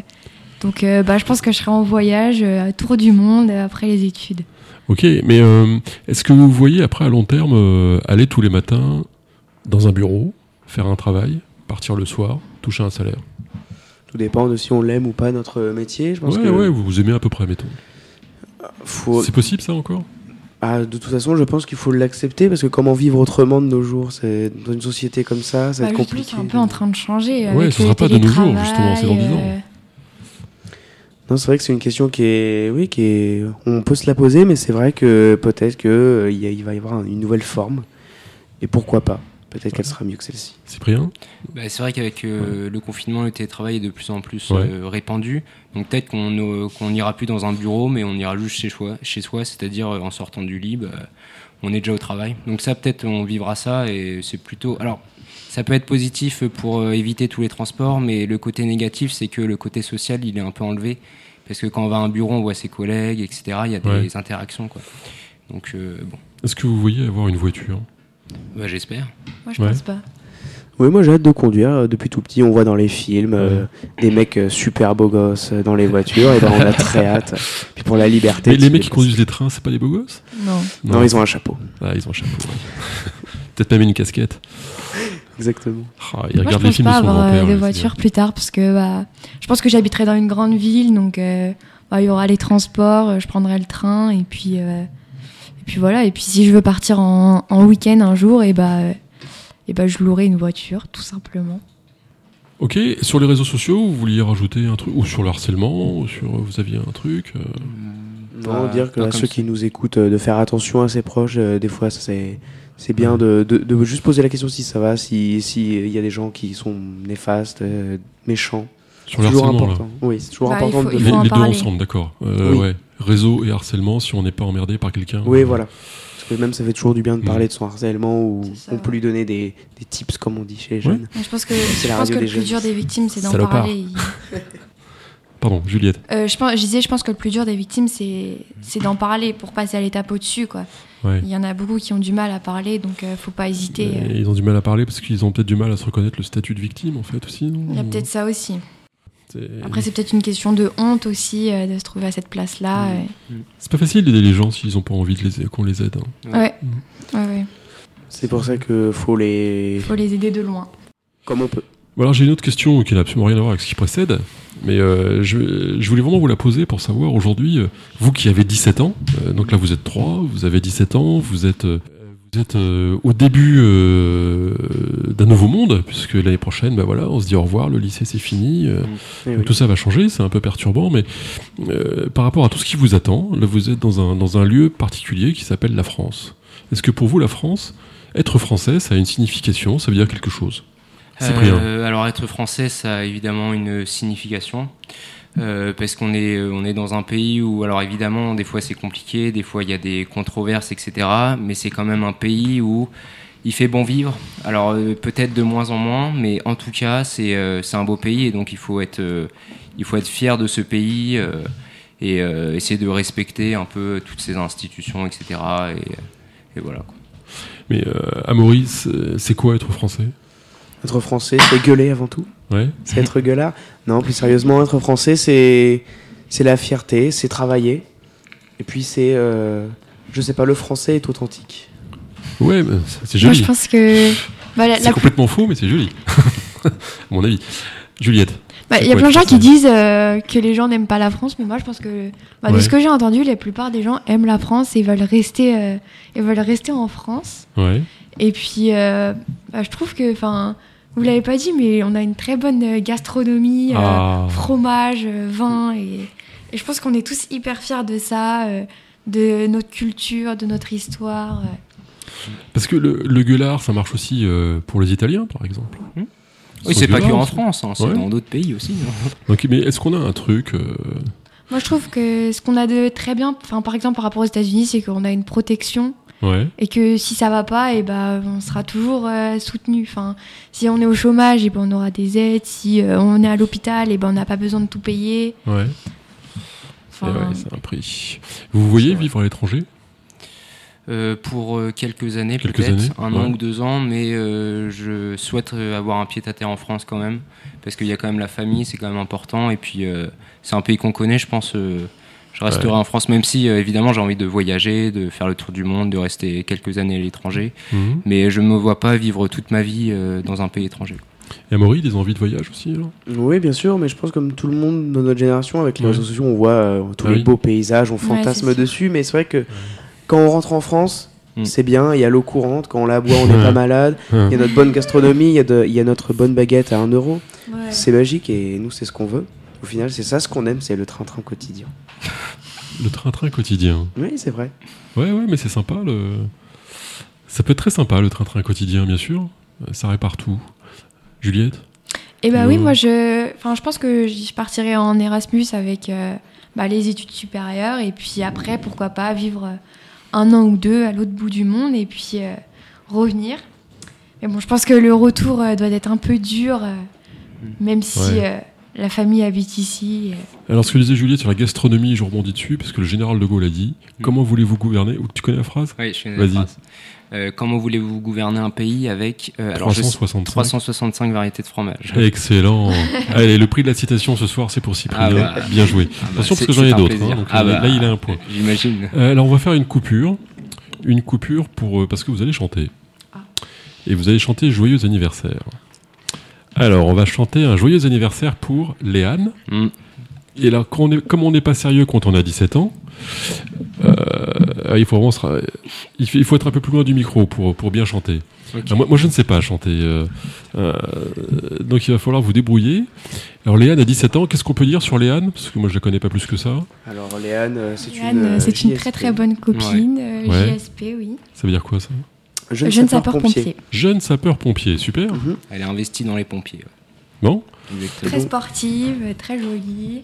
donc, euh, bah, je pense que je serai en voyage, euh, à tour du monde euh, après les études. Ok, mais euh, est-ce que vous voyez après à long terme euh, aller tous les matins dans un bureau, faire un travail, partir le soir, toucher un salaire? Tout dépend de si on l'aime ou pas notre métier. Je pense Ouais, que ouais, vous vous aimez à peu près, mettons. faut... C'est possible ça encore? Ah, de toute façon, je pense qu'il faut l'accepter parce que comment vivre autrement de nos jours? C'est dans une société comme ça, ça va Bah, être justement, compliqué. C'est un peu en train de changer. Ouais, avec ce le sera pas de nos jours, justement, c'est dans 10 ans. euh, Non, c'est vrai que c'est une question qui est, oui, qui est, on peut se la poser, mais c'est vrai que peut-être que euh, il il va y avoir un- une nouvelle forme, et pourquoi pas Peut-être qu'elle sera mieux que celle-ci. Cyprien Bah, c'est vrai qu'avec euh, le confinement, le télétravail est de plus en plus euh, répandu. Donc peut-être qu'on euh, n'ira plus dans un bureau, mais on ira juste chez soi, chez soi c'est-à-dire euh, en sortant du lit, bah, on est déjà au travail. Donc ça, peut-être on vivra ça et c'est plutôt... Alors, ça peut être positif pour euh, éviter tous les transports, mais le côté négatif, c'est que le côté social, il est un peu enlevé. Parce que quand on va à un bureau, on voit ses collègues, etc. Il y a des Ouais. interactions, quoi. Donc, euh, bon, Est-ce que vous voyez avoir une voiture? Bah, j'espère. Moi, je Ouais. pense pas. Oui, moi j'ai hâte de conduire. Euh, Depuis tout petit, on voit dans les films euh, des mecs euh, super beaux gosses dans les voitures, et ben on a très hâte. Puis pour la liberté. Mais les mecs qui conduisent les trains, c'est pas des beaux gosses? Non. Non, ils ont un chapeau. Ah, ils ont un chapeau. ouais. Peut-être même une casquette. Exactement. Ah, ils Moi, je regardent les pense films pas de son avoir euh, grand-père. de là, voiture plus tard parce que bah, je pense que j'habiterai dans une grande ville, donc euh, bah, il y aura les transports, je prendrai le train et puis euh, et puis voilà. Et puis si je veux partir en, en week-end un jour, et bah euh, et bah je louerai une voiture tout simplement. Ok, sur les réseaux sociaux, vous vouliez rajouter un truc Ou sur le harcèlement Ou sur vous aviez un truc euh, Non, Pas- dire que à ceux ça. qui nous écoutent, euh, de faire attention à ses proches, euh, des fois, c'est c'est bien de, de, de juste poser la question si ça va, si si il y a des gens qui sont néfastes, euh, méchants. Sur le toujours là. important. Oui, c'est toujours Bah, il important faut- de il Les, faut en les deux ensemble, d'accord. Euh, Oui. ouais. Réseau et harcèlement, si on n'est pas emmerdé par quelqu'un. Oui, euh, voilà. Parce que même ça fait toujours du bien de Mm. parler de son harcèlement ou on peut ouais. lui donner des, des tips, comme on dit chez les jeunes. Je pense que C'est je la pense radio que le plus dur des victimes c'est d'en Salopard. parler. Pardon, Juliette. Euh, je pense, je disais, je pense que le plus dur des victimes c'est c'est d'en parler pour passer à l'étape au-dessus quoi. Ouais. Il y en a beaucoup qui ont du mal à parler, donc euh, faut pas hésiter. Euh. Ils ont du mal à parler parce qu'ils ont peut-être du mal à se reconnaître le statut de victime, en fait, aussi. non? Il y a peut-être ça aussi. C'est- Après, c'est peut-être une question de honte aussi euh, de se trouver à cette place-là. Mm. euh. C'est pas facile d'aider les gens s'ils ont pas envie de les qu'on les aide. hein. Ouais. Mm. Ouais, ouais. C'est pour ça que faut les. Faut les aider de loin. Comme on peut. Alors j'ai une autre question qui n'a absolument rien à voir avec ce qui précède, mais euh, je, je voulais vraiment vous la poser pour savoir aujourd'hui, euh, vous qui avez 17 ans, euh, donc là vous êtes 3, vous avez 17 ans, vous êtes, euh, vous êtes euh, au début euh, d'un nouveau monde, puisque l'année prochaine, bah voilà, on se dit au revoir, le lycée c'est fini, euh, Eh donc oui. tout ça va changer, c'est un peu perturbant, mais euh, par rapport à tout ce qui vous attend, là vous êtes dans un, dans un lieu particulier qui s'appelle la France. Est-ce que pour vous la France, être français, ça a une signification, ça veut dire quelque chose? Cyprien. Euh, alors être français, ça a évidemment une signification. Euh, parce qu'on est, euh, on est dans un pays où, alors évidemment, des fois c'est compliqué, des fois il y a des controverses, etc. Mais c'est quand même un pays où il fait bon vivre. Alors euh, peut-être de moins en moins, mais en tout cas c'est euh, un beau pays et donc il faut être, il faut être fier de ce pays et essayer de respecter un peu toutes ces institutions, etc. Et, et voilà. quoi. Mais Amaury, c'est quoi être français? Être français, c'est gueuler avant tout. Ouais. C'est être gueulard. Non, plus sérieusement, être français, c'est c'est la fierté, c'est travailler. Et puis c'est, euh, je sais pas, le français est authentique. Ouais, mais c'est- c'est Moi, joli. je pense que. bah, la- C'est la- complètement faux, mais c'est joli. à mon avis. Juliette. bah, Il y a plein de gens qui disent euh, que les gens n'aiment pas la France, mais moi, je pense que. bah, De ce que j'ai entendu, la plupart des gens aiment la France et veulent rester, euh, et veulent rester en France. Ouais. Et puis, euh, bah, je trouve que. Enfin, vous l'avez pas dit, mais on a une très bonne euh, gastronomie. euh, Ah. fromage, euh, vin. Et, et je pense qu'on est tous hyper fiers de ça, euh, de notre culture, de notre histoire. euh. Parce que le, le gueulard, ça marche aussi euh, pour les Italiens, par exemple. Oui, Sans c'est pas que en France, hein, c'est Ouais. dans d'autres pays aussi. hein. Donc, mais est-ce qu'on a un truc euh, Moi, je trouve que ce qu'on a de très bien, enfin, par exemple, par rapport aux États-Unis, c'est qu'on a une protection Ouais. et que si ça va pas, et ben, on sera toujours euh, soutenu. Enfin, si on est au chômage, et ben, on aura des aides. Si euh, on est à l'hôpital, et ben, on n'a pas besoin de tout payer. Ouais. Enfin, Et ouais, c'est un prix. Vous voyez vivre à l'étranger? Euh, pour quelques années peut-être, un ouais. an ou deux ans, mais euh, je souhaite avoir un pied à terre en France quand même, parce qu'il y a quand même la famille, c'est quand même important, et puis euh, c'est un pays qu'on connaît, je pense. Je resterai Ouais. en France, même si euh, évidemment j'ai envie de voyager, de faire le tour du monde, de rester quelques années à l'étranger, Mhm. mais je me vois pas vivre toute ma vie euh, dans un pays étranger. Et Amaury, des envies de voyage aussi alors Oui, bien sûr, mais je pense comme tout le monde dans notre génération, avec les Ouais. réseaux sociaux, on voit euh, tous Ah les oui. beaux paysages, on fantasme dessus, mais c'est vrai que quand on rentre en France, Mm. c'est bien, il y a l'eau courante, quand on la boit, on n'est pas malade, il y a notre bonne gastronomie, il y, a de- il y a notre bonne baguette à 1 euro. ouais. C'est magique et nous, c'est ce qu'on veut. Au final, c'est ça ce qu'on aime, c'est le train-train quotidien. Le train-train quotidien. Oui, c'est vrai. Ouais, ouais, mais c'est sympa. Le... Ça peut être très sympa, le train-train quotidien, bien sûr. Ça répare tout. Juliette? Et bah oui, moi je, enfin, je pense que je partirai en Erasmus avec euh, bah, les études supérieures et puis après, pourquoi pas vivre euh, un an ou deux à l'autre bout du monde et puis euh, revenir. Mais bon, je pense que le retour euh, doit être un peu dur, euh, même si Ouais. Euh, la famille habite ici. euh. Alors, ce que disait Juliette sur la gastronomie, je rebondis dessus, parce que le général de Gaulle a dit Mm. Comment voulez-vous gouverner Ou Tu connais la phrase Oui, je connais Vas-y. la phrase. Euh, comment voulez-vous gouverner un pays avec euh, alors, je sais- 365. 365 variétés de fromage Excellent. Allez, le prix de la citation ce soir, c'est pour Cyprien. Ah bah. Bien joué. Ah bah, Attention, parce que j'en ai d'autres. hein, donc Ah là, bah, là, il a un point. J'imagine. Euh, alors, on va faire une coupure. Une coupure pour, euh, parce que vous allez chanter. Ah. Et vous allez chanter Joyeux anniversaire. Alors, on va chanter un joyeux anniversaire pour Léane. Mm. Et là, quand on est- comme on n'est pas sérieux quand on a 17 ans, euh, il, faut vraiment se ra- il faut il faut être un peu plus loin du micro pour, pour bien chanter. Moi, moi, je ne sais pas chanter. euh, euh, donc, il va falloir vous débrouiller. Alors, Léane a 17 ans. Qu'est-ce qu'on peut dire sur Léane? Parce que moi, je la connais pas plus que ça. Alors, Léane, c'est une. c'est une JSP. très très bonne copine, euh, Ouais. JSP, oui. Ça veut dire quoi, ça? Jeune, Jeune sapeur-pompier. Jeune sapeur-pompier. Super. Mhm. Elle est investie dans les pompiers. Bon Exactement. Très sportive, très jolie.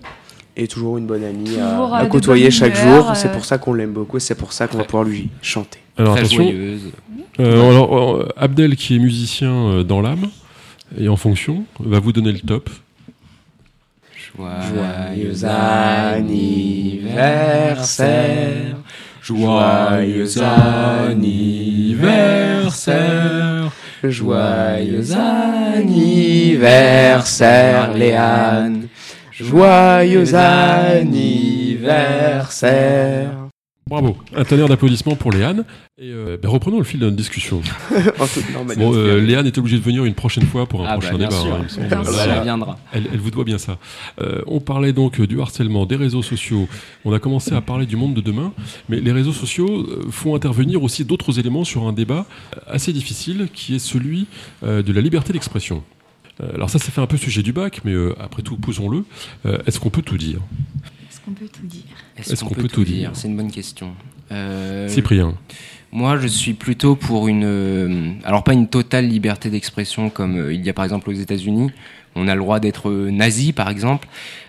Et toujours une bonne amie Toujours, à, euh, à côtoyer chaque humeur, jour. C'est euh. pour ça qu'on l'aime beaucoup. C'est pour ça qu'on va pouvoir lui chanter. Alors, Très attention. joyeuse. Euh, alors, Abdel, qui est musicien dans l'âme et en fonction, va vous donner le top. Joyeux anniversaire. Joyeux anniversaire. Joyeux anniversaire, Léane. Joyeux anniversaire. Bravo. Un tonnerre d'applaudissements pour Léane. Et euh, ben, reprenons le fil de notre discussion. Bon, euh, Léane est obligée de venir une prochaine fois pour un Ah bah, prochain bien débat. sûr. hein, il me. Bien. Voilà. viendra. Elle, elle vous doit bien ça. Euh, on parlait donc du harcèlement, des réseaux sociaux. On a commencé à parler du monde de demain, mais les réseaux sociaux font intervenir aussi d'autres éléments sur un débat assez difficile, qui est celui de la liberté d'expression. Alors ça, ça fait un peu sujet du bac, mais euh, après tout, posons-le. Euh, Est-ce qu'on peut tout dire? Qu'on peut tout dire Est-ce qu'on peut tout dire C'est une bonne question. Euh, Cyprien. Moi, je suis plutôt pour une, euh, alors pas une totale liberté d'expression comme euh, il y a par exemple aux États-Unis. On a le droit d'être nazi, par exemple,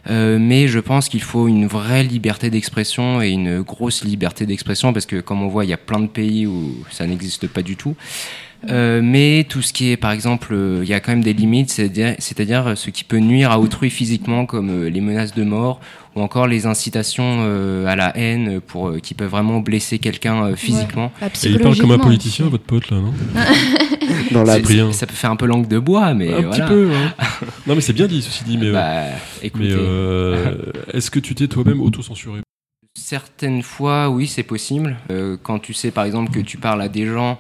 Euh, mais je pense qu'il faut une vraie liberté d'expression et une grosse liberté d'expression parce que, comme on voit, il y a plein de pays où ça n'existe pas du tout. Euh, mais tout ce qui est, par exemple, euh, il y a quand même des limites, c'est-à-dire c'est-à-dire, euh, ce qui peut nuire à autrui physiquement, comme euh, les menaces de mort ou encore les incitations euh, à la haine pour euh, qui peuvent vraiment blesser quelqu'un euh, physiquement. Et il parle comme un politicien, votre pote, là, non Dans la. Ça peut faire un peu langue de bois, mais Un voilà. petit peu, hein. Non, mais c'est bien dit, ceci dit, mais, euh, Bah, mais euh, est-ce que tu t'es toi-même auto-censuré? Certaines fois, oui, c'est possible. Euh, quand tu sais, par exemple, que tu parles à des gens,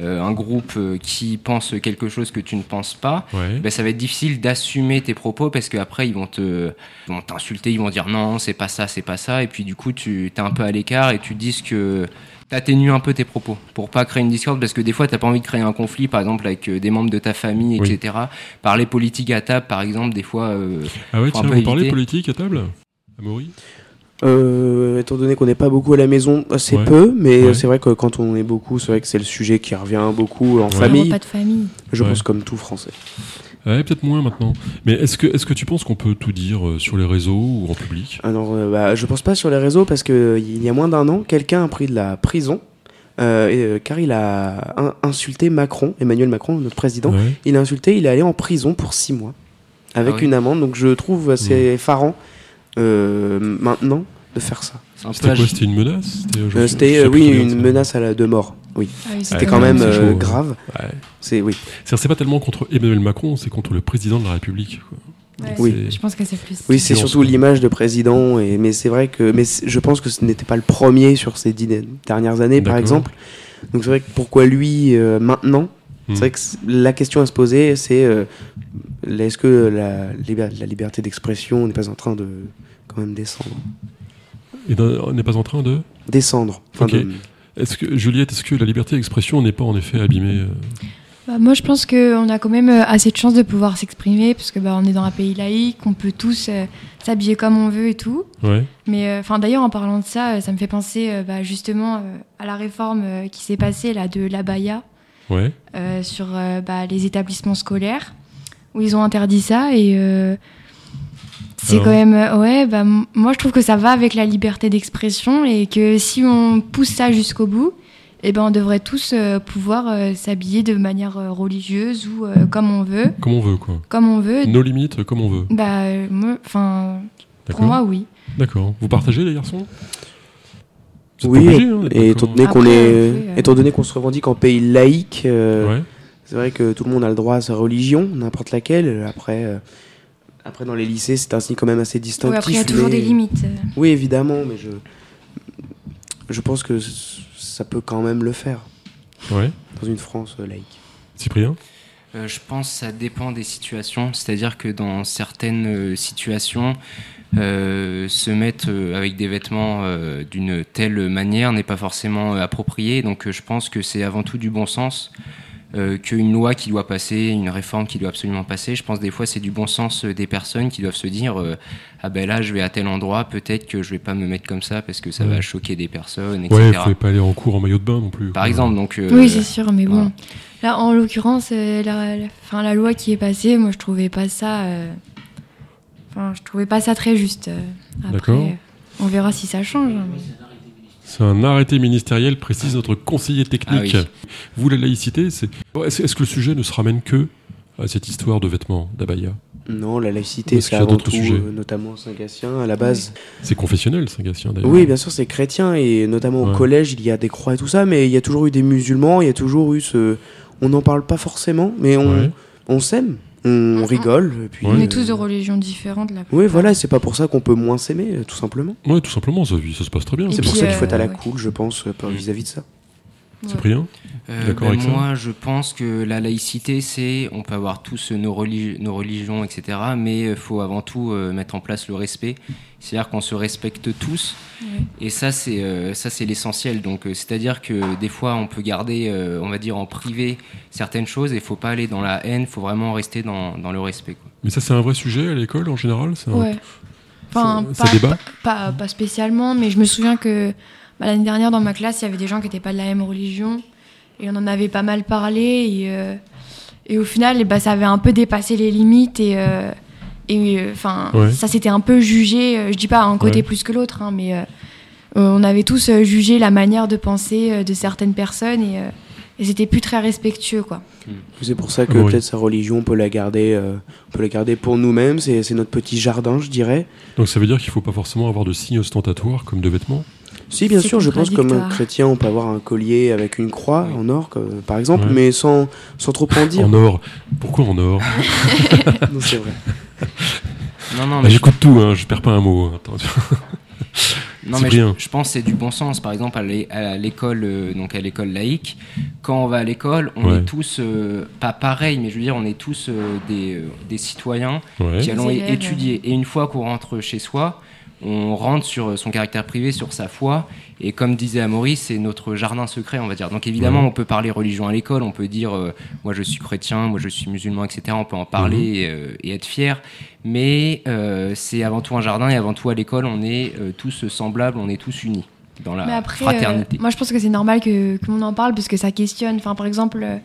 euh, un groupe euh, qui pense quelque chose que tu ne penses pas, Ouais. ben, ça va être difficile d'assumer tes propos parce qu'après ils vont te ils vont t'insulter, ils vont dire non, c'est pas ça, c'est pas ça, et puis du coup tu es un peu à l'écart et tu dis que t'atténues un peu tes propos pour pas créer une discorde parce que des fois t'as pas envie de créer un conflit par exemple avec euh, des membres de ta famille Oui. etc parler politique à table par exemple des fois euh, Ah ouais, tiens, vous parlez politique à table? Amaury? Euh, étant donné qu'on n'est pas beaucoup à la maison, Ouais. peu, mais Ouais. c'est vrai que quand on est beaucoup, c'est vrai que c'est le sujet qui revient beaucoup en Ouais. Famille. repas de famille. Je Ouais. pense comme tout français. Ouais, peut-être moins maintenant. Mais est-ce que, est que tu penses qu'on peut tout dire euh, sur les réseaux ou en public? Alors, euh, bah, je pense pas sur les réseaux parce qu'il y a moins d'un an, quelqu'un a pris de la prison euh, et, euh, car il a in- insulté Macron, Emmanuel Macron, notre président. Ouais. Il a insulté, il est allé en prison pour six mois avec Ah oui. une amende. Donc je trouve assez effarant euh, maintenant de faire ça. C'était quoi C'était une menace? C'était, Euh, euh, oui une menace à la, de mort. Oui, Ah oui, c'était Ouais, quand même euh, chaud. grave. Ouais. C'est oui. C'est c'est pas tellement contre Emmanuel Macron, c'est contre le président de la République. quoi. Ouais, Oui. c'est- Je pense que c'est plus. Oui, c'est surtout l'image de président. Et, mais c'est vrai que mais c'est- je pense que ce n'était pas le premier sur ces dix dernières années, par exemple. Donc c'est vrai que pourquoi lui euh, maintenant Hmm. C'est vrai que la question à se poser, c'est euh, est-ce que la, liber- la liberté d'expression n'est pas en train de quand même descendre? Et on n'est pas en train de? Descendre. De- Est-ce que Juliette, est-ce que la liberté d'expression n'est pas en effet abîmée euh, Bah, moi, je pense qu'on a quand même euh, assez de chance de pouvoir s'exprimer, parce que bah, on est dans un pays laïque, on peut tous euh, s'habiller comme on veut et tout. Ouais. Mais euh, enfin, d'ailleurs, en parlant de ça, euh, ça me fait penser euh, bah, justement euh, à la réforme euh, qui s'est passée là de l'abaya Ouais. euh, sur euh, bah, les établissements scolaires, où ils ont interdit ça et euh, c'est quand même ouais. Bah, moi, je trouve que ça va avec la liberté d'expression et que si on pousse ça jusqu'au bout. Eh ben, on devrait tous euh, pouvoir euh, s'habiller de manière euh, religieuse ou comme on veut, Comme on veut, quoi. comme on veut. Nos limites, comme on veut. Bah, moi, enfin, pour moi, oui. D'accord. Vous partagez, les garçons? Oui, hein, et étant d'accord. donné qu'on est, oui, euh. étant donné qu'on se revendique en pays laïque, euh, Ouais. c'est vrai que tout le monde a le droit à sa religion, n'importe laquelle. Après, euh, après dans les lycées, c'est un signe quand même assez Ouais, distinctif. après, il y a toujours mais- des limites. Oui, évidemment, mais je, je pense que ça peut quand même le faire Ouais. dans une France euh, laïque. Cyprien? Euh, je pense que ça dépend des situations. C'est-à-dire que dans certaines euh, situations, euh, se mettre avec des vêtements d'une telle manière n'est pas forcément approprié. Donc je pense que c'est avant tout du bon sens. Euh, qu'une loi qui doit passer, une réforme qui doit absolument passer. Je pense des fois c'est du bon sens euh, des personnes qui doivent se dire euh, ah ben là je vais à tel endroit, peut-être que je vais pas me mettre comme ça parce que ça Ouais. va choquer des personnes, etc. Ouais, il faut pas aller en cours en maillot de bain non plus. Par exemple, donc euh, Oui, c'est sûr, mais bon. voilà. Là, en l'occurrence, euh, la, la, loi qui est passée, moi, je trouvais pas ça. euh, Enfin, je trouvais pas ça très juste. euh. D'accord. on verra si ça change. hein, mais- C'est un arrêté ministériel, précise notre conseiller technique. Ah oui. Vous, la laïcité, c'est. Est-ce que le sujet ne se ramène que à cette histoire de vêtements d'abaya? Non, la laïcité, c'est qu'il y a avant d'autres tout, sujets? euh, notamment Saint-Gatien, à la base. C'est confessionnel, Saint-Gatien, d'ailleurs. Oui, bien sûr, c'est chrétien, et notamment au Ouais. collège, il y a des croix et tout ça, mais il y a toujours eu des musulmans, il y a toujours eu ce... On n'en parle pas forcément, mais on, Ouais. on s'aime, on rigole, et puis... On est tous de religions différentes là. Oui, voilà, c'est pas pour ça qu'on peut moins s'aimer, euh, tout simplement. Ouais, tout simplement, ça, ça se passe très bien. C'est pour ça qu'il faut être à la euh, ouais. cool, je pense, euh, par- vis-à-vis de ça. Cyprien Euh, D'accord ben moi, je pense que la laïcité, c'est, on peut avoir tous nos, religi- nos religions, etc., mais il faut avant tout euh, mettre en place le respect. C'est-à-dire qu'on se respecte tous, Ouais. et ça, c'est euh, ça, c'est l'essentiel. Donc, euh, c'est-à-dire que des fois, on peut garder, euh, on va dire, en privé certaines choses, et il faut pas aller dans la haine. Il faut vraiment rester dans, dans le respect. Quoi. Mais ça, c'est un vrai sujet à l'école en général c'est un- Ouais. Enfin, ça pas, débat? pas, pas spécialement, mais je me souviens que bah, l'année dernière dans ma classe, il y avait des gens qui n'étaient pas de la même religion et on en avait pas mal parlé et, euh, et au final, eh ben, ça avait un peu dépassé les limites et euh, et euh, enfin Ouais. ça s'était un peu jugé. euh, je dis pas un côté Ouais. plus que l'autre, hein, mais euh, on avait tous jugé la manière de penser euh, de certaines personnes et, euh, et c'était plus très respectueux quoi. C'est pour ça que Oui. peut-être sa religion, on peut la garder, euh, on peut la garder pour nous-mêmes, c'est c'est notre petit jardin, je dirais. Donc ça veut dire qu'il faut pas forcément avoir de signes ostentatoires comme de vêtements? Si, bien sûr, je pense comme un contradictoire. chrétien, on peut avoir un collier avec une croix Oui. en or, comme- par exemple, Ouais. mais sans, sans trop en dire. En or. Pourquoi en or? Non, c'est vrai. Non, non, Ah, mais je J'écoute tout, hein, je perds pas un mot. hein, attends. Non, C'est mais je, bien. je pense que c'est du bon sens. Par exemple, à l'é- à l'école, euh, donc à l'école laïque, quand on va à l'école, on Ouais. est tous euh, pas pareils, mais je veux dire, on est tous euh, des, euh, des citoyens Ouais. qui allons étudier. Et une fois qu'on rentre chez soi, on rentre sur son caractère privé, sur sa foi. Et comme disait Amaury, c'est notre jardin secret, on va dire. Donc évidemment, on peut parler religion à l'école, on peut dire euh, moi je suis chrétien, moi je suis musulman, etc. On peut en parler Mhm. et, euh, et être fier. Mais euh, c'est avant tout un jardin et avant tout à l'école, on est euh, tous semblables, on est tous unis dans la Mais après, fraternité. euh, moi je pense que c'est normal que qu'on en parle parce que ça questionne. Enfin, par exemple, euh,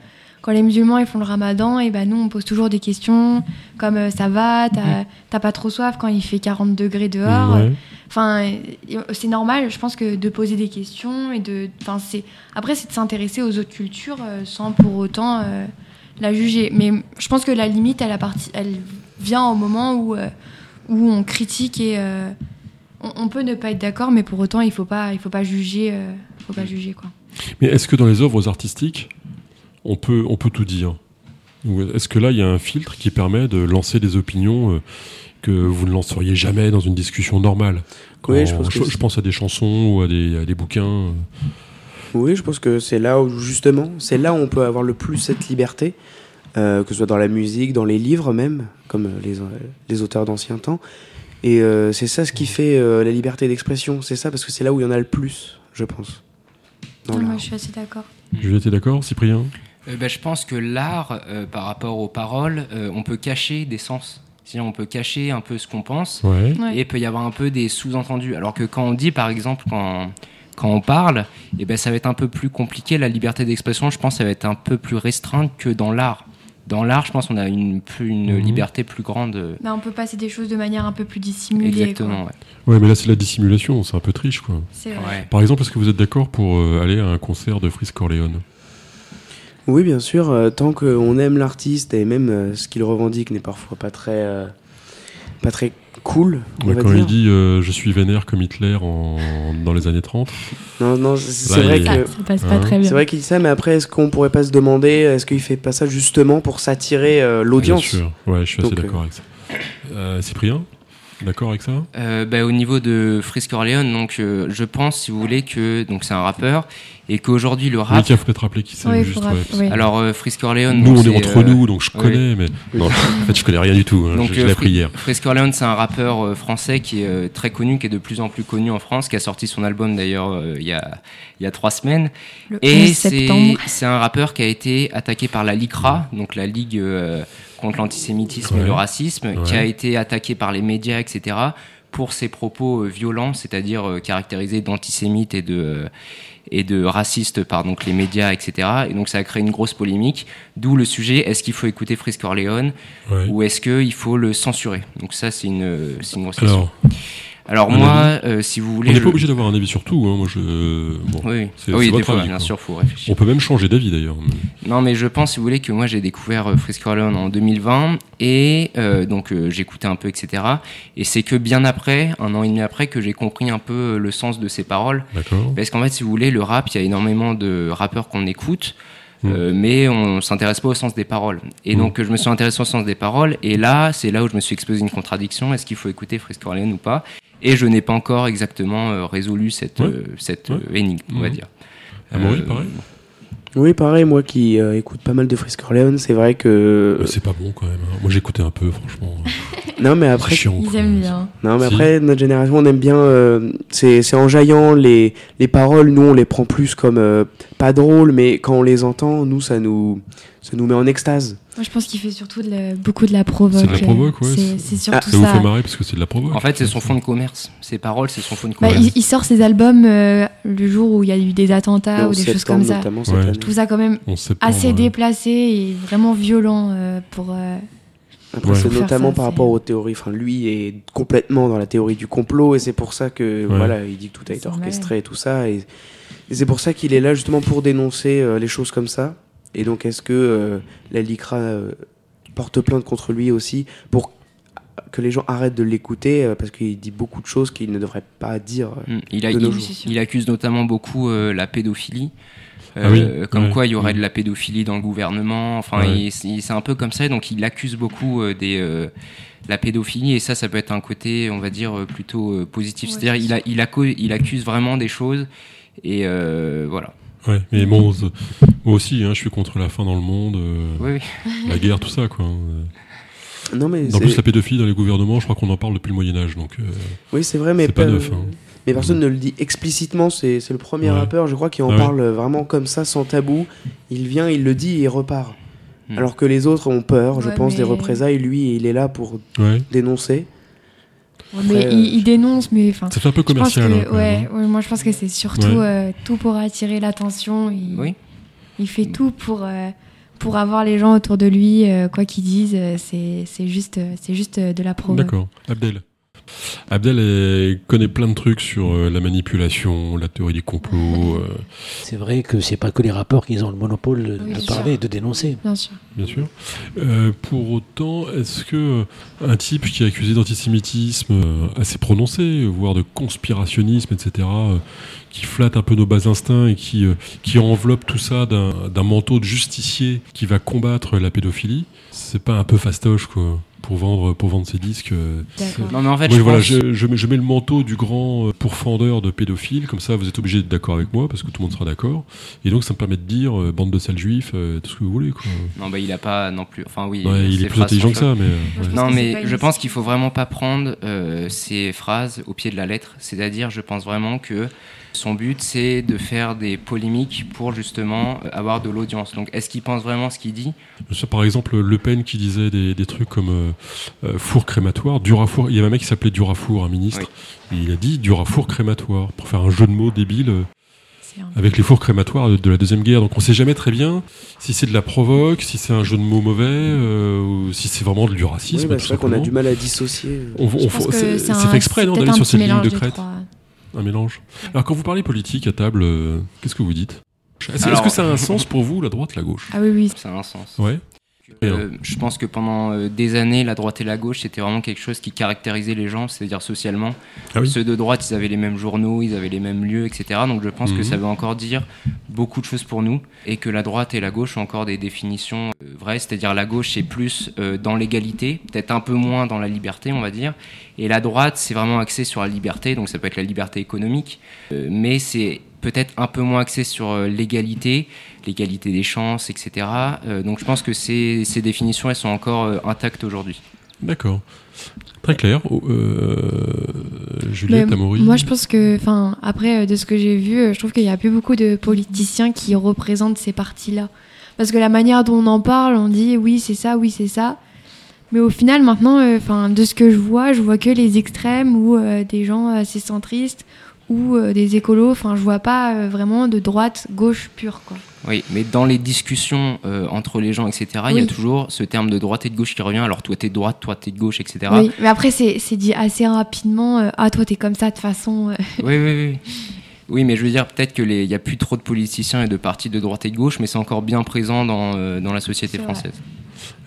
quand les musulmans ils font le ramadan, et ben nous on pose toujours des questions comme euh, ça va, t'as t'as pas trop soif quand il fait 40 degrés dehors? Ouais. Enfin, c'est normal, je pense que de poser des questions et de. Enfin, c'est. Après, c'est de s'intéresser aux autres cultures euh, sans pour autant euh, la juger. Mais je pense que la limite, elle, elle vient au moment où, où on critique et. on, on peut ne pas être d'accord, mais pour autant, il faut pas, il faut pas juger. faut pas juger, quoi. Mais est-ce que dans les œuvres artistiques, on peut, on peut tout dire est-ce que là, il y a un filtre qui permet de lancer des opinions euh, que vous ne lanceriez jamais dans une discussion normale? Quand- Oui, je pense que je, pense à des chansons ou à des, à des bouquins. euh. Oui, je pense que c'est là où, justement, c'est là où on peut avoir le plus cette liberté, euh, que ce soit dans la musique, dans les livres même, comme les, les auteurs d'anciens temps. Et euh, c'est ça ce qui fait euh, la liberté d'expression. C'est ça parce que c'est là où il y en a le plus, je pense. Moi, je suis assez d'accord. Juliette est d'accord Cyprien? Euh, bah, je pense que l'art, euh, par rapport aux paroles, euh, on peut cacher des sens. On peut cacher un peu ce qu'on pense Ouais. Ouais. et il peut y avoir un peu des sous-entendus. Alors que quand on dit, par exemple, quand, quand on parle, eh ben, ça va être un peu plus compliqué. La liberté d'expression, je pense, ça va être un peu plus restreinte que dans l'art. Dans l'art, je pense qu'on a une, plus- une Mhm. liberté plus grande. Bah, on peut passer des choses de manière un peu plus dissimulée. Exactement, quoi. ouais. Ouais, mais là, c'est la dissimulation, c'est un peu triche, quoi. C'est vrai. Ouais. Par exemple, est-ce que vous êtes d'accord pour euh, aller à un concert de Frisk Corleone? Oui, bien sûr, euh, tant qu'on aime l'artiste et même euh, ce qu'il revendique n'est parfois pas très, euh, pas très cool, on Ouais, va Quand dire. il dit euh, je suis vénère comme Hitler en, dans les années 30, Non, non, c'est vrai il- que. ça passe Hein. pas très bien. C'est vrai qu'il dit ça, mais après, est-ce qu'on pourrait pas se demander, est-ce qu'il fait pas ça justement pour s'attirer euh, bien l'audience? sûr. Ouais, je suis assez euh, d'accord avec ça. Euh, Cyprien? D'accord avec ça? Euh, bah, au niveau de Frisk Orleans, donc euh, je pense, si vous voulez, que donc c'est un rappeur et qu'aujourd'hui le Oui, rap. tiens, faut peut-être rappeler qui c'est Oui, juste. ouais. oui. Alors euh, Frisk Orleans, Nous, donc, on est c'est, entre euh, nous, donc je oui. connais, mais non, en fait, je connais rien du tout. hein. Donc, je je euh, l'ai appris Fri- hier. Frisk Orleans, c'est un rappeur euh, français qui est euh, très connu, qui est de plus en plus connu en France, qui a sorti son album d'ailleurs euh, il y a il y a trois semaines. Le Et 11 c'est septembre. c'est un rappeur qui a été attaqué par la LICRA, donc la Ligue euh, contre l'antisémitisme et Ouais. le racisme, qui Ouais. a été attaqué par les médias, etc., pour ses propos euh, violents, c'est-à-dire euh, caractérisés d'antisémites et de euh, et de racistes par donc les médias, etc. Et donc ça a créé une grosse polémique. D'où le sujet est-ce qu'il faut écouter Frisk Ouais. ou est-ce qu'il faut le censurer? Donc ça c'est une une grosse question. Alors, Alors un moi, euh, si vous on voulez, n'est je- pas obligé d'avoir un avis sur tout. Hein. Moi, je... bon. Oui, des fois, avis, bien sûr, faut réfléchir. On peut même changer d'avis d'ailleurs. Non, mais je pense, si vous voulez, que moi j'ai découvert euh, Frisk Orleans en 2020 et euh, donc j'écoutais un peu, etc. Et c'est que bien après, un an et demi après, que j'ai compris un peu le sens de ses paroles. Parce qu'en fait, si vous voulez, le rap, il y a énormément de rappeurs qu'on écoute. Mm. euh, mais on s'intéresse pas au sens des paroles. Et Mm. donc, je me suis intéressé au sens des paroles. Et là, c'est là où je me suis exposé une contradiction. Est-ce qu'il faut écouter Frisk Orleans ou pas? Et je n'ai pas encore exactement euh, résolu cette, Ouais. euh, cette Ouais. euh, énigme, on va Mhm. dire. Amaury, Euh, pareil Oui, pareil, moi qui euh, écoute pas mal de Frisk Orleans, c'est vrai que. C'est pas bon quand même. hein. Moi, j'écoutais un peu, franchement. Non, mais C'est après, chiant. Ils aiment bien. non, mais Si. après notre génération, on aime bien. euh, c'est c'est enjaillant, les, les paroles, nous, on les prend plus comme. euh, pas drôles, mais quand on les entend, nous, ça nous, ça nous met en extase. Moi, je pense qu'il fait surtout de la- beaucoup de la provoque. C'est de la provoque, ouais, C'est surtout Ça vous ça. fait marrer parce que c'est de la provoque. En fait, c'est son fond de commerce. Ses paroles, c'est son fond de Bah, commerce. il, il sort ses albums euh, le jour où il y a eu des attentats En ou des choses comme ça. Ouais. Je trouve ça quand même assez ouais. déplacé et vraiment violent euh, pour. euh, Après, Ouais. notamment ça, par rapport aux théories. Enfin, lui est complètement dans la théorie du complot et c'est pour ça que Ouais. voilà, il dit que tout a été orchestré et tout ça. Et, et c'est pour ça qu'il est là justement pour dénoncer euh, les choses comme ça. Et donc, est-ce que euh, la LICRA euh, porte plainte contre lui aussi pour que les gens arrêtent de l'écouter euh, parce qu'il dit beaucoup de choses qu'il ne devrait pas dire. euh. Mm. Il, a- de nos il- jours? Il accuse notamment beaucoup euh, la pédophilie. Ah oui, comme quoi il y aurait Mm. de la pédophilie dans le gouvernement. Enfin, c'est un peu comme ça. Donc, il accuse beaucoup euh, des euh, la pédophilie et ça, ça peut être un côté, on va dire, plutôt euh, positif. Ouais, C'est-à-dire, c'est il, a- il, acco- il accuse vraiment des choses et euh, voilà. Ouais, mais bon, moi aussi, hein, je suis contre la faim dans le monde, euh, Oui, oui. la guerre, tout ça, quoi. hein. Non, mais En c'est- plus, la pédophilie dans les gouvernements, je crois qu'on en parle depuis le Moyen Âge, donc. euh, oui, c'est vrai, mais c'est pas per- neuf, hein. Mais personne ne le dit explicitement. C'est c'est le premier Ouais. rappeur, je crois, qui en Ah ouais. parle vraiment comme ça, sans tabou. Il vient, il le dit et il repart. Mm. Alors que les autres ont peur, je Ouais, pense, des représailles. Lui, il est là pour Ouais. dénoncer. mais Après, il, il dénonce, mais enfin. Ça fait un peu commercial. hein, que, ouais, ouais, moi je pense que c'est surtout Ouais. euh, tout pour attirer l'attention. Oui. Il fait tout pour, euh, pour avoir les gens autour de lui, euh, quoi qu'ils disent, euh, c'est c'est juste, c'est juste de la provo. D'accord. Abdel. Abdel est- connaît plein de trucs sur euh, la manipulation, la théorie des complots, euh, C'est vrai que c'est pas que les rappeurs qui ont le monopole de, Oui, de bien parler sûr. et de dénoncer. Bien sûr. bien sûr. Euh, pour autant, est-ce que un type qui est accusé d'antisémitisme euh, assez prononcé, voire de conspirationnisme, etc., euh, qui flatte un peu nos bas instincts et qui, euh, qui enveloppe tout ça d'un d'un manteau de justicier qui va combattre la pédophilie, c'est pas un peu fastoche, quoi, pour vendre, pour vendre ses disques euh. Non, mais en fait, Moi, je voilà, pense- je, je mets, je mets le manteau du grand euh, pourfendeur de pédophiles, comme ça vous êtes obligé d'être d'accord avec moi, parce que tout le monde sera d'accord. Et donc ça me permet de dire, euh, bande de sales juifs, euh, tout ce que vous voulez. Quoi. Non, bah, il a pas non plus. Enfin, oui. Ouais, il est plus intelligent que ça, mais... euh, ouais. Non, mais je pense qu'il faut vraiment pas prendre euh, ces phrases au pied de la lettre. C'est-à-dire, je pense vraiment que son but, c'est de faire des polémiques pour justement avoir de l'audience. Donc, est-ce qu'il pense vraiment ce qu'il dit? Par exemple, Le Pen qui disait des, des trucs comme euh, euh, four crématoire, Durafour. Il y avait un mec qui s'appelait Durafour, un ministre. Et il a dit Durafour crématoire, pour faire un jeu de mots débile. euh, avec les fours crématoires de, la Deuxième Guerre. Donc on sait jamais très bien si c'est de la provoque, si c'est un jeu de mots mauvais, euh, ou si c'est vraiment du racisme. Oui, bah, c'est vrai qu'on a du mal à dissocier. On, on- c'est fait exprès d'aller sur cette ligne de crête. trois. Un mélange. Alors quand vous parlez politique à table, euh, qu'est-ce que vous dites? Est-ce est-ce que ça a un sens pour vous, la droite, la gauche? Ah oui, oui. Ça a un sens. Ouais. Euh, je pense que pendant euh, des années, la droite et la gauche, c'était vraiment quelque chose qui caractérisait les gens, c'est-à-dire socialement. Ah oui. Ceux de droite, ils avaient les mêmes journaux, ils avaient les mêmes lieux, etc. Donc je pense Mhm. que ça veut encore dire beaucoup de choses pour nous et que la droite et la gauche ont encore des définitions euh, vraies, c'est-à-dire la gauche c'est plus dans l'égalité, peut-être un peu moins dans la liberté, on va dire, et la droite c'est vraiment axé sur la liberté, donc ça peut être la liberté économique, mais c'est peut-être un peu moins axé sur euh, l'égalité, l'égalité des chances, etc. Euh, donc je pense que ces, ces définitions elles sont encore euh, intactes aujourd'hui. D'accord. Très clair. Oh, Euh, Juliette, Amaury Moi, je pense que, enfin, après, de ce que j'ai vu, je trouve qu'il n'y a plus beaucoup de politiciens qui représentent ces partis-là. Parce que la manière dont on en parle, on dit oui, c'est ça, oui, c'est ça. Mais au final, maintenant, euh, enfin, de ce que je vois, je vois que les extrêmes ou euh, des gens assez centristes ou euh, des écolos. Enfin, je vois pas euh, vraiment de droite, gauche pure, quoi. Oui, mais dans les discussions euh, entre les gens, etc., il y a toujours ce terme de droite et de gauche qui revient. Alors toi t'es de droite, toi t'es de gauche, etc. Oui, mais après, c'est dit assez rapidement. euh, ah, toi, t'es comme ça de toute façon. euh. Oui, oui, oui. Oui, mais je veux dire, peut-être qu'il n'y a plus trop de politiciens et de partis de droite et de gauche, mais c'est encore bien présent dans, euh, dans la société française.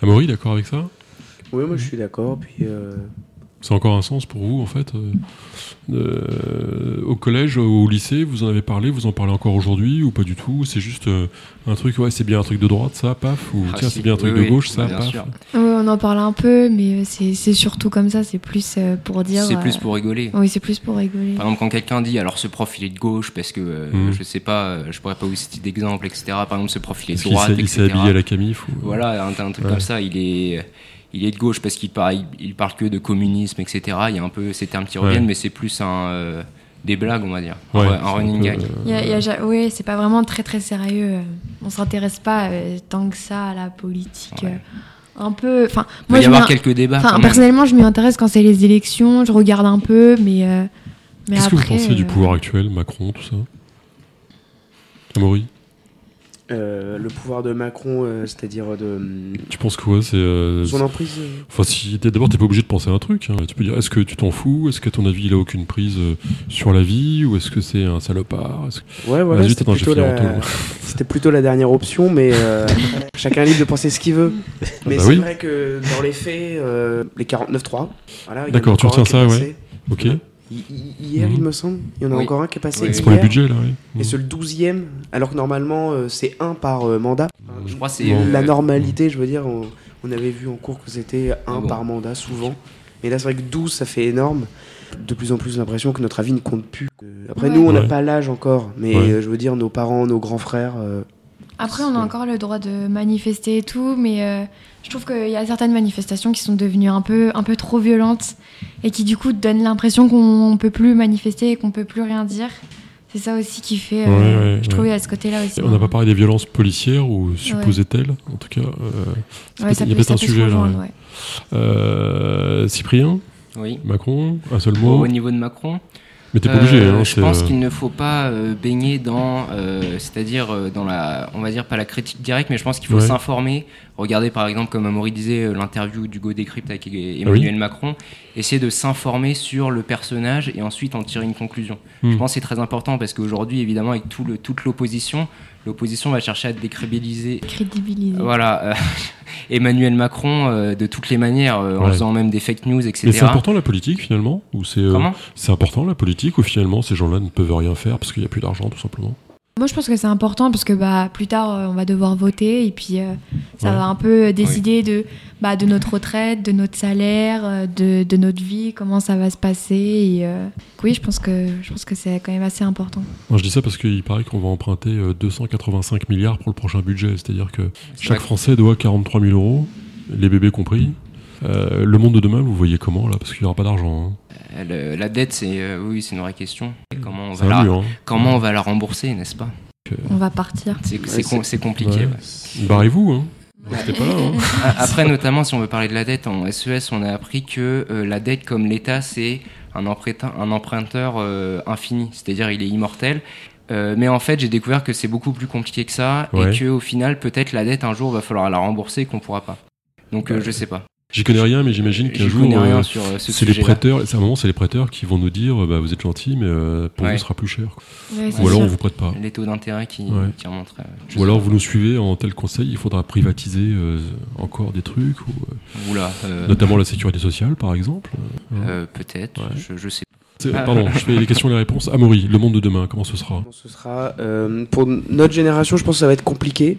Amaury, d'accord avec ça? Oui, moi je suis d'accord. Puis euh, C'est encore un sens pour vous, en fait euh, euh, Au collège, au lycée, vous en avez parlé, vous en parlez encore aujourd'hui ou pas du tout? C'est juste euh, un truc, ouais, c'est bien un truc de droite, ça, paf Ou Ah, tiens, si. c'est bien un truc Oui, de oui, gauche, ça, bien paf sûr. Ouais, on en parle un peu, mais c'est surtout comme ça. C'est plus euh, pour dire. C'est plus pour rigoler. Oui, c'est plus pour rigoler. Par exemple, quand quelqu'un dit alors ce prof il est de gauche parce que euh, Mhm. je sais pas, je pourrais pas vous citer d'exemple, etc. Par exemple, ce prof il est de droite, il s'est habillé à la camif ou... Voilà, un, un truc Ouais. comme ça, il est, il est de gauche parce qu'il parle, il, il parle que de communisme, etc. Il y a un peu ces termes qui Ouais. reviennent, mais c'est plus un, euh, des blagues, on va dire, Ouais, un, running peu, gag. euh, ouais, c'est pas vraiment très très sérieux. On s'intéresse pas euh, tant que ça à la politique. Ouais. euh, Un peu. Enfin, Il y je avoir quelques débats. enfin, quand même. personnellement, je m'y intéresse quand c'est les élections. Je regarde un peu, mais. euh, mais Qu'est-ce que après, vous pensez du pouvoir actuel, Macron, tout ça? Amaury? Euh, le pouvoir de Macron, euh, c'est-à-dire de Tu penses quoi C'est euh, son emprise. euh, Enfin, si d'abord, t'es pas obligé de penser à un truc. hein. Tu peux dire, est-ce que tu t'en fous? Est-ce qu'à ton avis, il a aucune prise euh, sur la vie? Ou est-ce que c'est un salopard? Que- Ouais, voilà, Vas-y, c'était plutôt, la... plutôt la dernière option, mais euh, chacun est libre de penser ce qu'il veut. Mais Bah c'est oui. vrai que dans les faits, euh, les 49.3, voilà, D'accord, tu retiens ça, passé. Ok. Hier, il me semble, il y en a Oui. encore un qui est passé. Oui, C'est pour les hier. budgets, là, oui. Et c'est le 12e, alors que normalement, euh, c'est un par euh, mandat. Je crois que c'est Bon. euh, La normalité, je veux dire, on, on avait vu en cours que c'était un Ah bon. par mandat, souvent. Mais là, c'est vrai que 12, ça fait énorme. De plus en plus, l'impression que notre avis ne compte plus. Après, Ouais. nous, on n'a Ouais. pas l'âge encore. Mais Ouais. euh, je veux dire, nos parents, nos grands frères. Après, on a encore le droit de manifester et tout, mais euh, je trouve qu'il y a certaines manifestations qui sont devenues un peu, un peu trop violentes et qui, du coup, donnent l'impression qu'on peut plus manifester et qu'on peut plus rien dire. C'est ça aussi qui fait. euh, Ouais, ouais, je trouve ouais. il y a ce côté-là aussi. On n'a pas parlé des violences policières, ou supposait-elle En tout cas, euh, Ouais, il y a peut- peut-être un sujet là. ouais. ouais. Euh, Cyprien oui. Macron Un seul mot au niveau de Macron, Mais t'es pas obligé. Euh, Hein, je pense qu'il ne faut pas euh, baigner dans, euh, c'est-à-dire dans la, on va dire pas la critique directe, mais je pense qu'il faut Ouais. s'informer. Regarder par exemple, comme Amaury disait, l'interview d'Hugo Décrypte avec Emmanuel Macron. Essayer de s'informer sur le personnage et ensuite en tirer une conclusion. Hmm. Je pense que c'est très important parce qu'aujourd'hui, évidemment, avec tout le, toute l'opposition, l'opposition va chercher à décrédibiliser Crédibiliser. voilà, euh, Emmanuel Macron euh, de toutes les manières, euh, en faisant même des fake news, etc. Mais c'est important la politique finalement ou c'est euh, Comment? c'est important la politique ou finalement ces gens-là ne peuvent rien faire parce qu'il n'y a plus d'argent tout simplement? Moi, je pense que c'est important parce que bah, plus tard, euh, on va devoir voter et puis euh, ça Ouais. va un peu décider de, bah, de notre retraite, de notre salaire, euh, de, de notre vie, comment ça va se passer. Et, euh, oui, je pense que, je pense que c'est quand même assez important. Moi, je dis ça parce qu'il paraît qu'on va emprunter euh, 285 milliards pour le prochain budget, c'est-à-dire que chaque. Français doit 43 000 euros, les bébés compris. Euh, le monde de demain, vous voyez comment là? Parce qu'il n'y aura pas d'argent. Hein. Euh, le- la dette, c'est euh, oui, c'est une vraie question. Et comment on va la, mur. Hein. comment on va la rembourser, n'est-ce pas? On va partir. C'est Ouais, compliqué. Ouais. ouais. Barrez-vous, hein. Restez pas là. Hein. Après, notamment, si on veut parler de la dette en SES, on a appris que euh, la dette, comme l'État, c'est un emprunteur, un emprunteur euh, infini, c'est-à-dire il est immortel. Euh, mais en fait, j'ai découvert que c'est beaucoup plus compliqué que ça Ouais. et que au final, peut-être la dette un jour va falloir la rembourser et qu'on pourra pas. Donc, euh, je sais pas. J'y connais rien, mais j'imagine qu'un jour, euh, euh, ce c'est les prêteurs. C'est à un moment, c'est les prêteurs qui vont nous dire, euh, bah, vous êtes gentil, mais euh, pour Ouais. vous, ce sera plus cher. Ouais, Ou alors, sûr. on vous prête pas. Les taux d'intérêt qui, Ouais. qui remontent. euh, Ou alors, vous nous suivez en tel conseil, il faudra privatiser euh, encore des trucs, ou, euh, Oula, euh, notamment la sécurité sociale, par exemple. euh, peut-être, Ouais. je, je sais Ah. Pardon, je fais les questions et les réponses. Amaury, le monde de demain, comment ce sera? Ce sera euh, pour notre génération, je pense que ça va être compliqué,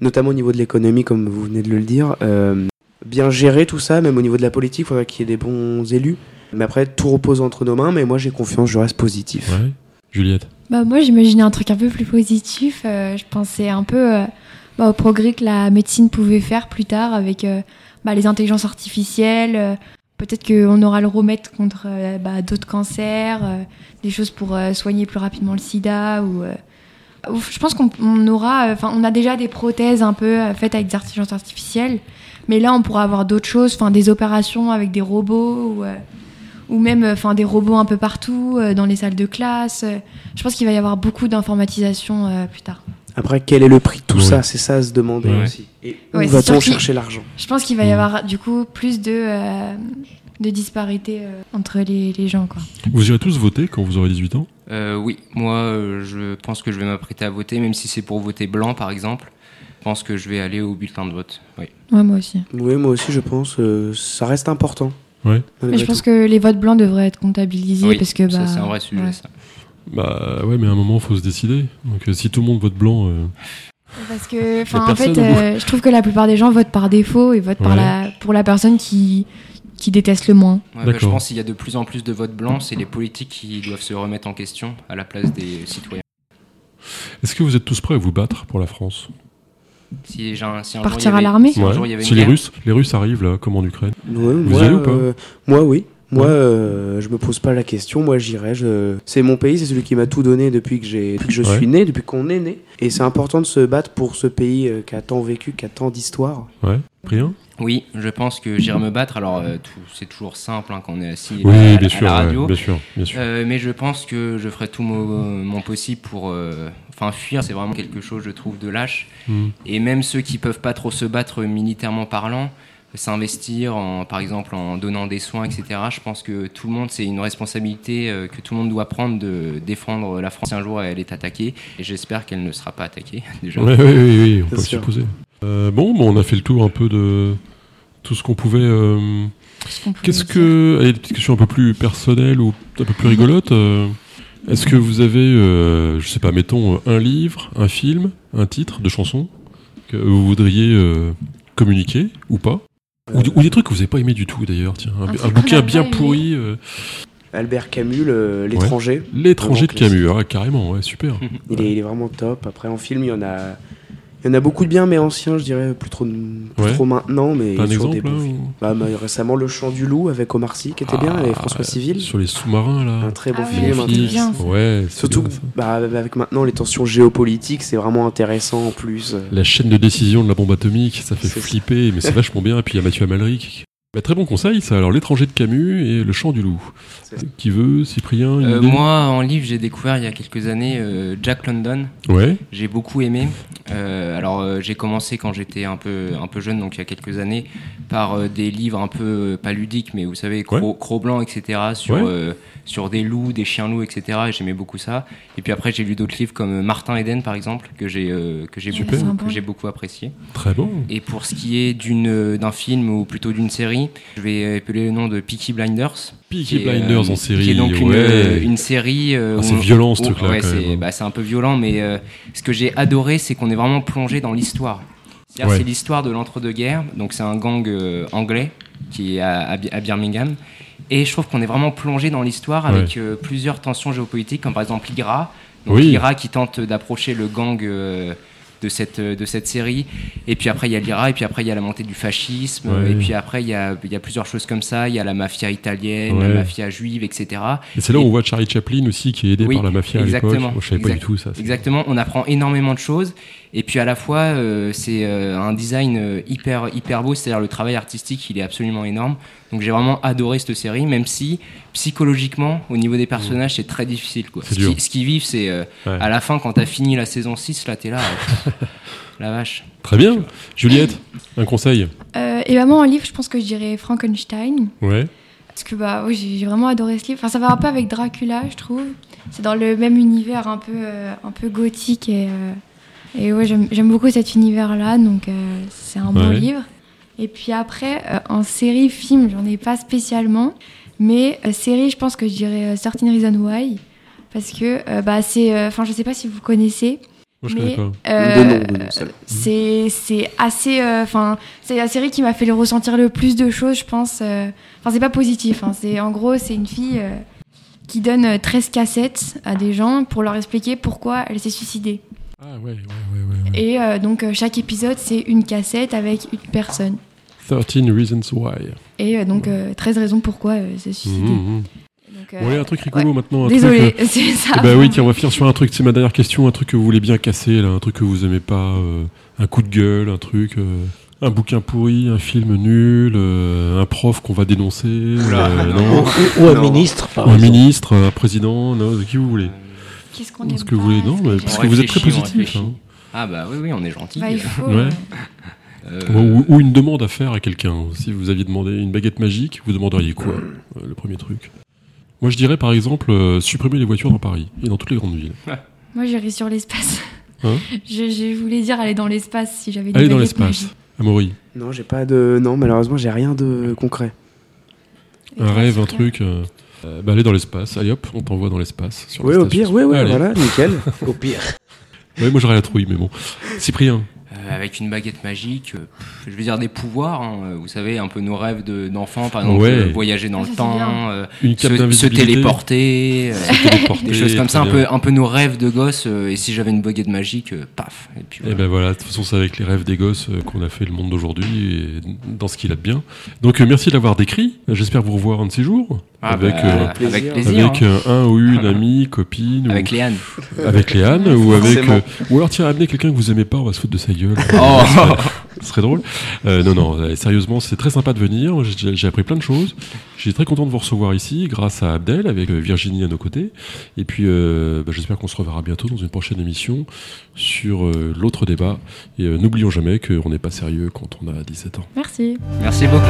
notamment au niveau de l'économie, comme vous venez de le dire. Euh, bien gérer tout ça, même au niveau de la politique, il faudrait qu'il y ait des bons élus. Mais après, tout repose entre nos mains, mais moi j'ai confiance, je reste positif. Ouais. Juliette Bah, moi, j'imaginais un truc un peu plus positif. Euh, je pensais un peu euh, bah, au progrès que la médecine pouvait faire plus tard avec euh, bah, les intelligences artificielles. euh, Peut-être qu'on aura le remède contre euh, bah, d'autres cancers, euh, des choses pour euh, soigner plus rapidement le sida. Ou, euh, je pense qu'on on aura, enfin, on a déjà des prothèses un peu euh, faites avec des intelligences artificielles, mais là, on pourra avoir d'autres choses, enfin, des opérations avec des robots ou, euh, ou même, enfin, des robots un peu partout euh, dans les salles de classe. euh, je pense qu'il va y avoir beaucoup d'informatisation euh, plus tard. Après, quel est le prix de tout Oui. ça? C'est ça à se demander Ouais. aussi. Et où Ouais, va-t-on chercher l'argent? Je pense qu'il va y Mm. avoir du coup plus de, euh, de disparités euh, entre les, les gens. Quoi. Vous irez tous voter quand vous aurez 18 ans? Euh, oui, moi euh, je pense que je vais m'apprêter à voter, même si c'est pour voter blanc par exemple. Je pense que je vais aller au bulletin de vote. Oui. Ouais, moi aussi. Oui, moi aussi, je pense. euh, ça reste important. Ouais. Mais je pense que les votes blancs devraient être comptabilisés Oui, parce que ça bah, c'est un vrai sujet ouais. ça. Bah ouais, mais à un moment, faut se décider. Donc euh, si tout le monde vote blanc, euh, Parce que, en fait, euh, je trouve que la plupart des gens votent par défaut et votent par Ouais. la, pour la personne qui, qui déteste le moins. Ouais, bah, je pense qu'il y a de plus en plus de votes blancs, c'est les politiques qui doivent se remettre en question à la place des citoyens. est-ce que vous êtes tous prêts à vous battre pour la France? Si, un- si un Partir jour à l'armée si Ouais. les guerre, Russes, les Russes arrivent là, comme en Ukraine. Ouais, Vous moi, y allez ou pas euh, Moi, oui. Moi, Ouais. euh, je me pose pas la question. Moi, j'irai. Je... C'est mon pays, c'est celui qui m'a tout donné depuis que, j'ai... depuis que je Ouais. suis né, depuis qu'on est né. Et c'est important de se battre pour ce pays euh, qui a tant vécu, qui a tant d'histoire. Ouais. Rien Oui, je pense que j'irai me battre. Alors, euh, tout- c'est toujours simple hein, quand on est assis Oui, à, bien à sûr, la ouais, radio. bien sûr, bien sûr. Euh, mais je pense que je ferai tout mon, mon possible pour. Euh, Enfin, fuir, c'est vraiment quelque chose, je trouve, de lâche. Hmm. Et même ceux qui peuvent pas trop se battre militairement parlant, s'investir, en, par exemple, en donnant des soins, etc. Je pense que tout le monde, c'est une responsabilité euh, que tout le monde doit prendre de défendre la France. Si un jour elle est attaquée, et j'espère qu'elle ne sera pas attaquée, déjà. Ouais, ouais, ouais, on peut le supposer. Euh, bon, bon, on a fait le tour un peu de tout ce qu'on pouvait. euh, ce qu'on pouvait Qu'est-ce dire. que. Allez, des petites questions un peu plus personnelles ou un peu plus rigolotes. euh, Est-ce que vous avez, euh, je sais pas, mettons un livre, un film, un titre de chanson que vous voudriez euh, communiquer ou pas ou, ou des trucs que vous n'avez pas aimé du tout d'ailleurs, tiens. Un, Un un truc qu'on bouquin bien aimé. pourri. euh, Albert Camus, l'étranger. L'étranger de Camus, ah, carrément, ouais, super. Il, est, il est vraiment top. Après, en film, il y en a, il y en a beaucoup de biens, mais anciens, je dirais, plus trop, plus Ouais. trop maintenant. Mais un sur des exemple bons là, films. ou- Bah, bah, récemment, Le Chant du Loup avec Omar Sy, qui était bien, Ah, et François Civil. Sur les sous-marins là. Un très beau Ah film. Netflix. bien. Ouais, Surtout bien, bah, avec maintenant les tensions géopolitiques, c'est vraiment intéressant en plus. La chaîne de décision de la bombe atomique, ça fait ça. flipper, mais c'est vachement bien. Et puis il y a Mathieu Amalric Bah, très bon conseil, ça. Alors, L'étranger de Camus et Le chant du loup. Ça. Qui veut, Cyprien une Euh, idée moi, en livre, j'ai découvert il y a quelques années euh, Jack London. Ouais, J'ai beaucoup aimé. Euh, alors, euh, j'ai commencé quand j'étais un peu, un peu jeune, donc il y a quelques années, par euh, des livres un peu, euh, pas ludiques, mais vous savez, Cro, Cro-Blanc, etc., sur, Ouais. euh, sur des loups, des chiens-loups, etc., et j'aimais beaucoup ça. Et puis après, j'ai lu d'autres livres comme Martin Eden, par exemple, que j'ai euh, que j'ai Super. beaucoup, Sympa. que j'ai beaucoup apprécié. très bon. Et pour ce qui est d'une, d'un film, ou plutôt d'une série, je vais appeler le nom de Peaky Blinders. Peaky est, Blinders euh, en série. Qui est donc une, ouais. euh, une série. euh, Ah, c'est violent, ce truc-là, ouais, c'est, bah, c'est un peu violent, mais euh, ce que j'ai adoré, c'est qu'on est vraiment plongé dans l'histoire. Ouais. c'est l'histoire de l'entre-deux-guerres. Donc, c'est un gang euh, anglais qui est à, à Bi- à Birmingham. Et je trouve qu'on est vraiment plongé dans l'histoire avec euh, plusieurs tensions géopolitiques, comme par exemple l'IRA. Donc, Oui. l'IRA qui tente d'approcher le gang. euh, de cette, de cette série. Et puis après, il y a l'IRA, et puis après, il y a la montée du fascisme, Ouais. et puis après, il y a, il y a plusieurs choses comme ça. Il y a la mafia italienne, Ouais. la mafia juive, etc. Et c'est là où on voit Charlie Chaplin aussi, qui est aidé Oui, par la mafia à l'époque. exactement. Je savais pas du tout ça. Exactement, on apprend énormément de choses. Et puis à la fois, euh, c'est euh, un design euh, hyper, hyper beau, c'est-à-dire le travail artistique, il est absolument énorme. Donc j'ai vraiment adoré cette série, même si psychologiquement, au niveau des personnages, c'est très difficile. Quoi. Ce qui- ce qu'ils vivent, c'est euh, Ouais. à la fin, quand t'as fini la saison 6, là, t'es là. la vache. Très bien. Juliette, un conseil Euh, et vraiment, en livre, je pense que je dirais Frankenstein. Ouais. Parce que bah, oui, j'ai vraiment adoré ce livre. Enfin, ça va un peu avec Dracula, je trouve. C'est dans le même univers un peu, euh, un peu gothique. Et, euh, et ouais, j'aime beaucoup cet univers-là. Donc, euh, c'est un bon livre. Et puis après, euh, en série, film, j'en ai pas spécialement. Mais euh, série, je pense que je dirais euh, Certain Reason Why. Parce que euh, bah, c'est. euh, Enfin, je sais pas si vous connaissez. Mais euh, c'est c'est assez euh, enfin c'est la série qui m'a fait le ressentir le plus de choses je pense euh. enfin c'est pas positif hein. c'est en gros c'est une fille euh, qui donne euh, 13 cassettes à des gens pour leur expliquer pourquoi elle s'est suicidée Ah ouais, ouais, ouais, ouais. ouais. et euh, donc euh, chaque épisode c'est une cassette avec une personne 13 Reasons Why. et euh, donc euh, 13 raisons pourquoi elle s'est suicidée Mhm, mhm. Donc, euh, Bon, allez, un truc rigolo ouais. maintenant. un truc, euh, c'est ça eh ben oui, tiens, on va finir sur un truc. C'est ma dernière question. Un truc que vous voulez bien casser, là, un truc que vous aimez pas, euh, un coup de gueule, un truc, euh, un bouquin pourri, un film nul, euh, un prof qu'on va dénoncer, euh, non, Ou, ou un Non. ministre, par un ministre, un président, non, qui vous voulez. qu'est-ce qu'on Ce aime que vous voulez, est-ce non, mais parce que vous êtes très positif. hein. Ah bah oui, oui, on est gentil. Bah, il faut Ouais. euh, Ou, ou une demande à faire à quelqu'un. Si vous aviez demandé une baguette magique, vous demanderiez quoi euh, Le premier truc? Moi, je dirais par exemple euh, supprimer les voitures dans Paris et dans toutes les grandes villes. moi j'irais sur l'espace Hein je, je voulais dire aller dans l'espace si j'avais Aller dans l'espace. Amaury, Non, j'ai pas de. Non, malheureusement, j'ai rien de concret. un rêve, un truc. euh, euh, bah, aller dans l'espace. Allez hop, on t'envoie dans l'espace. sur Oui, au pire, oui, oui, Allez. voilà, nickel. Au pire. Ouais, moi j'aurais la trouille, mais bon. Cyprien, Euh, avec une baguette magique, euh, je veux dire des pouvoirs, hein, euh, vous savez, un peu nos rêves de- d'enfants, par exemple, Ouais. euh, voyager dans Ah, le temps, euh, une se, téléporter, euh, se téléporter, des choses comme ça, un peu, un peu nos rêves de gosse. euh, et si j'avais une baguette magique, euh, paf. Et puis Et voilà. ben voilà, de toute façon, c'est avec les rêves des gosses euh, qu'on a fait le monde d'aujourd'hui et dans ce qu'il a de bien. Donc euh, merci de l'avoir décrit. J'espère vous revoir un de ces jours. Ah, avec bah, euh, avec plaisir. avec hein. un ou une amie, copine, Avec ou Léane. avec Léane, ou avec euh, ou alors tiens amener quelqu'un que vous aimez pas, on va se foutre de sa gueule. Oh. ce, serait, ce serait drôle. Euh, non non, euh, sérieusement, c'est très sympa de venir. J'ai appris plein de choses. J'ai très content de vous recevoir ici, grâce à Abdel, avec euh, Virginie à nos côtés. Et puis euh, bah, j'espère qu'on se reverra bientôt dans une prochaine émission sur euh, l'autre débat. Et euh, n'oublions jamais qu'on n'est pas sérieux quand on a 17 ans. merci Merci beaucoup.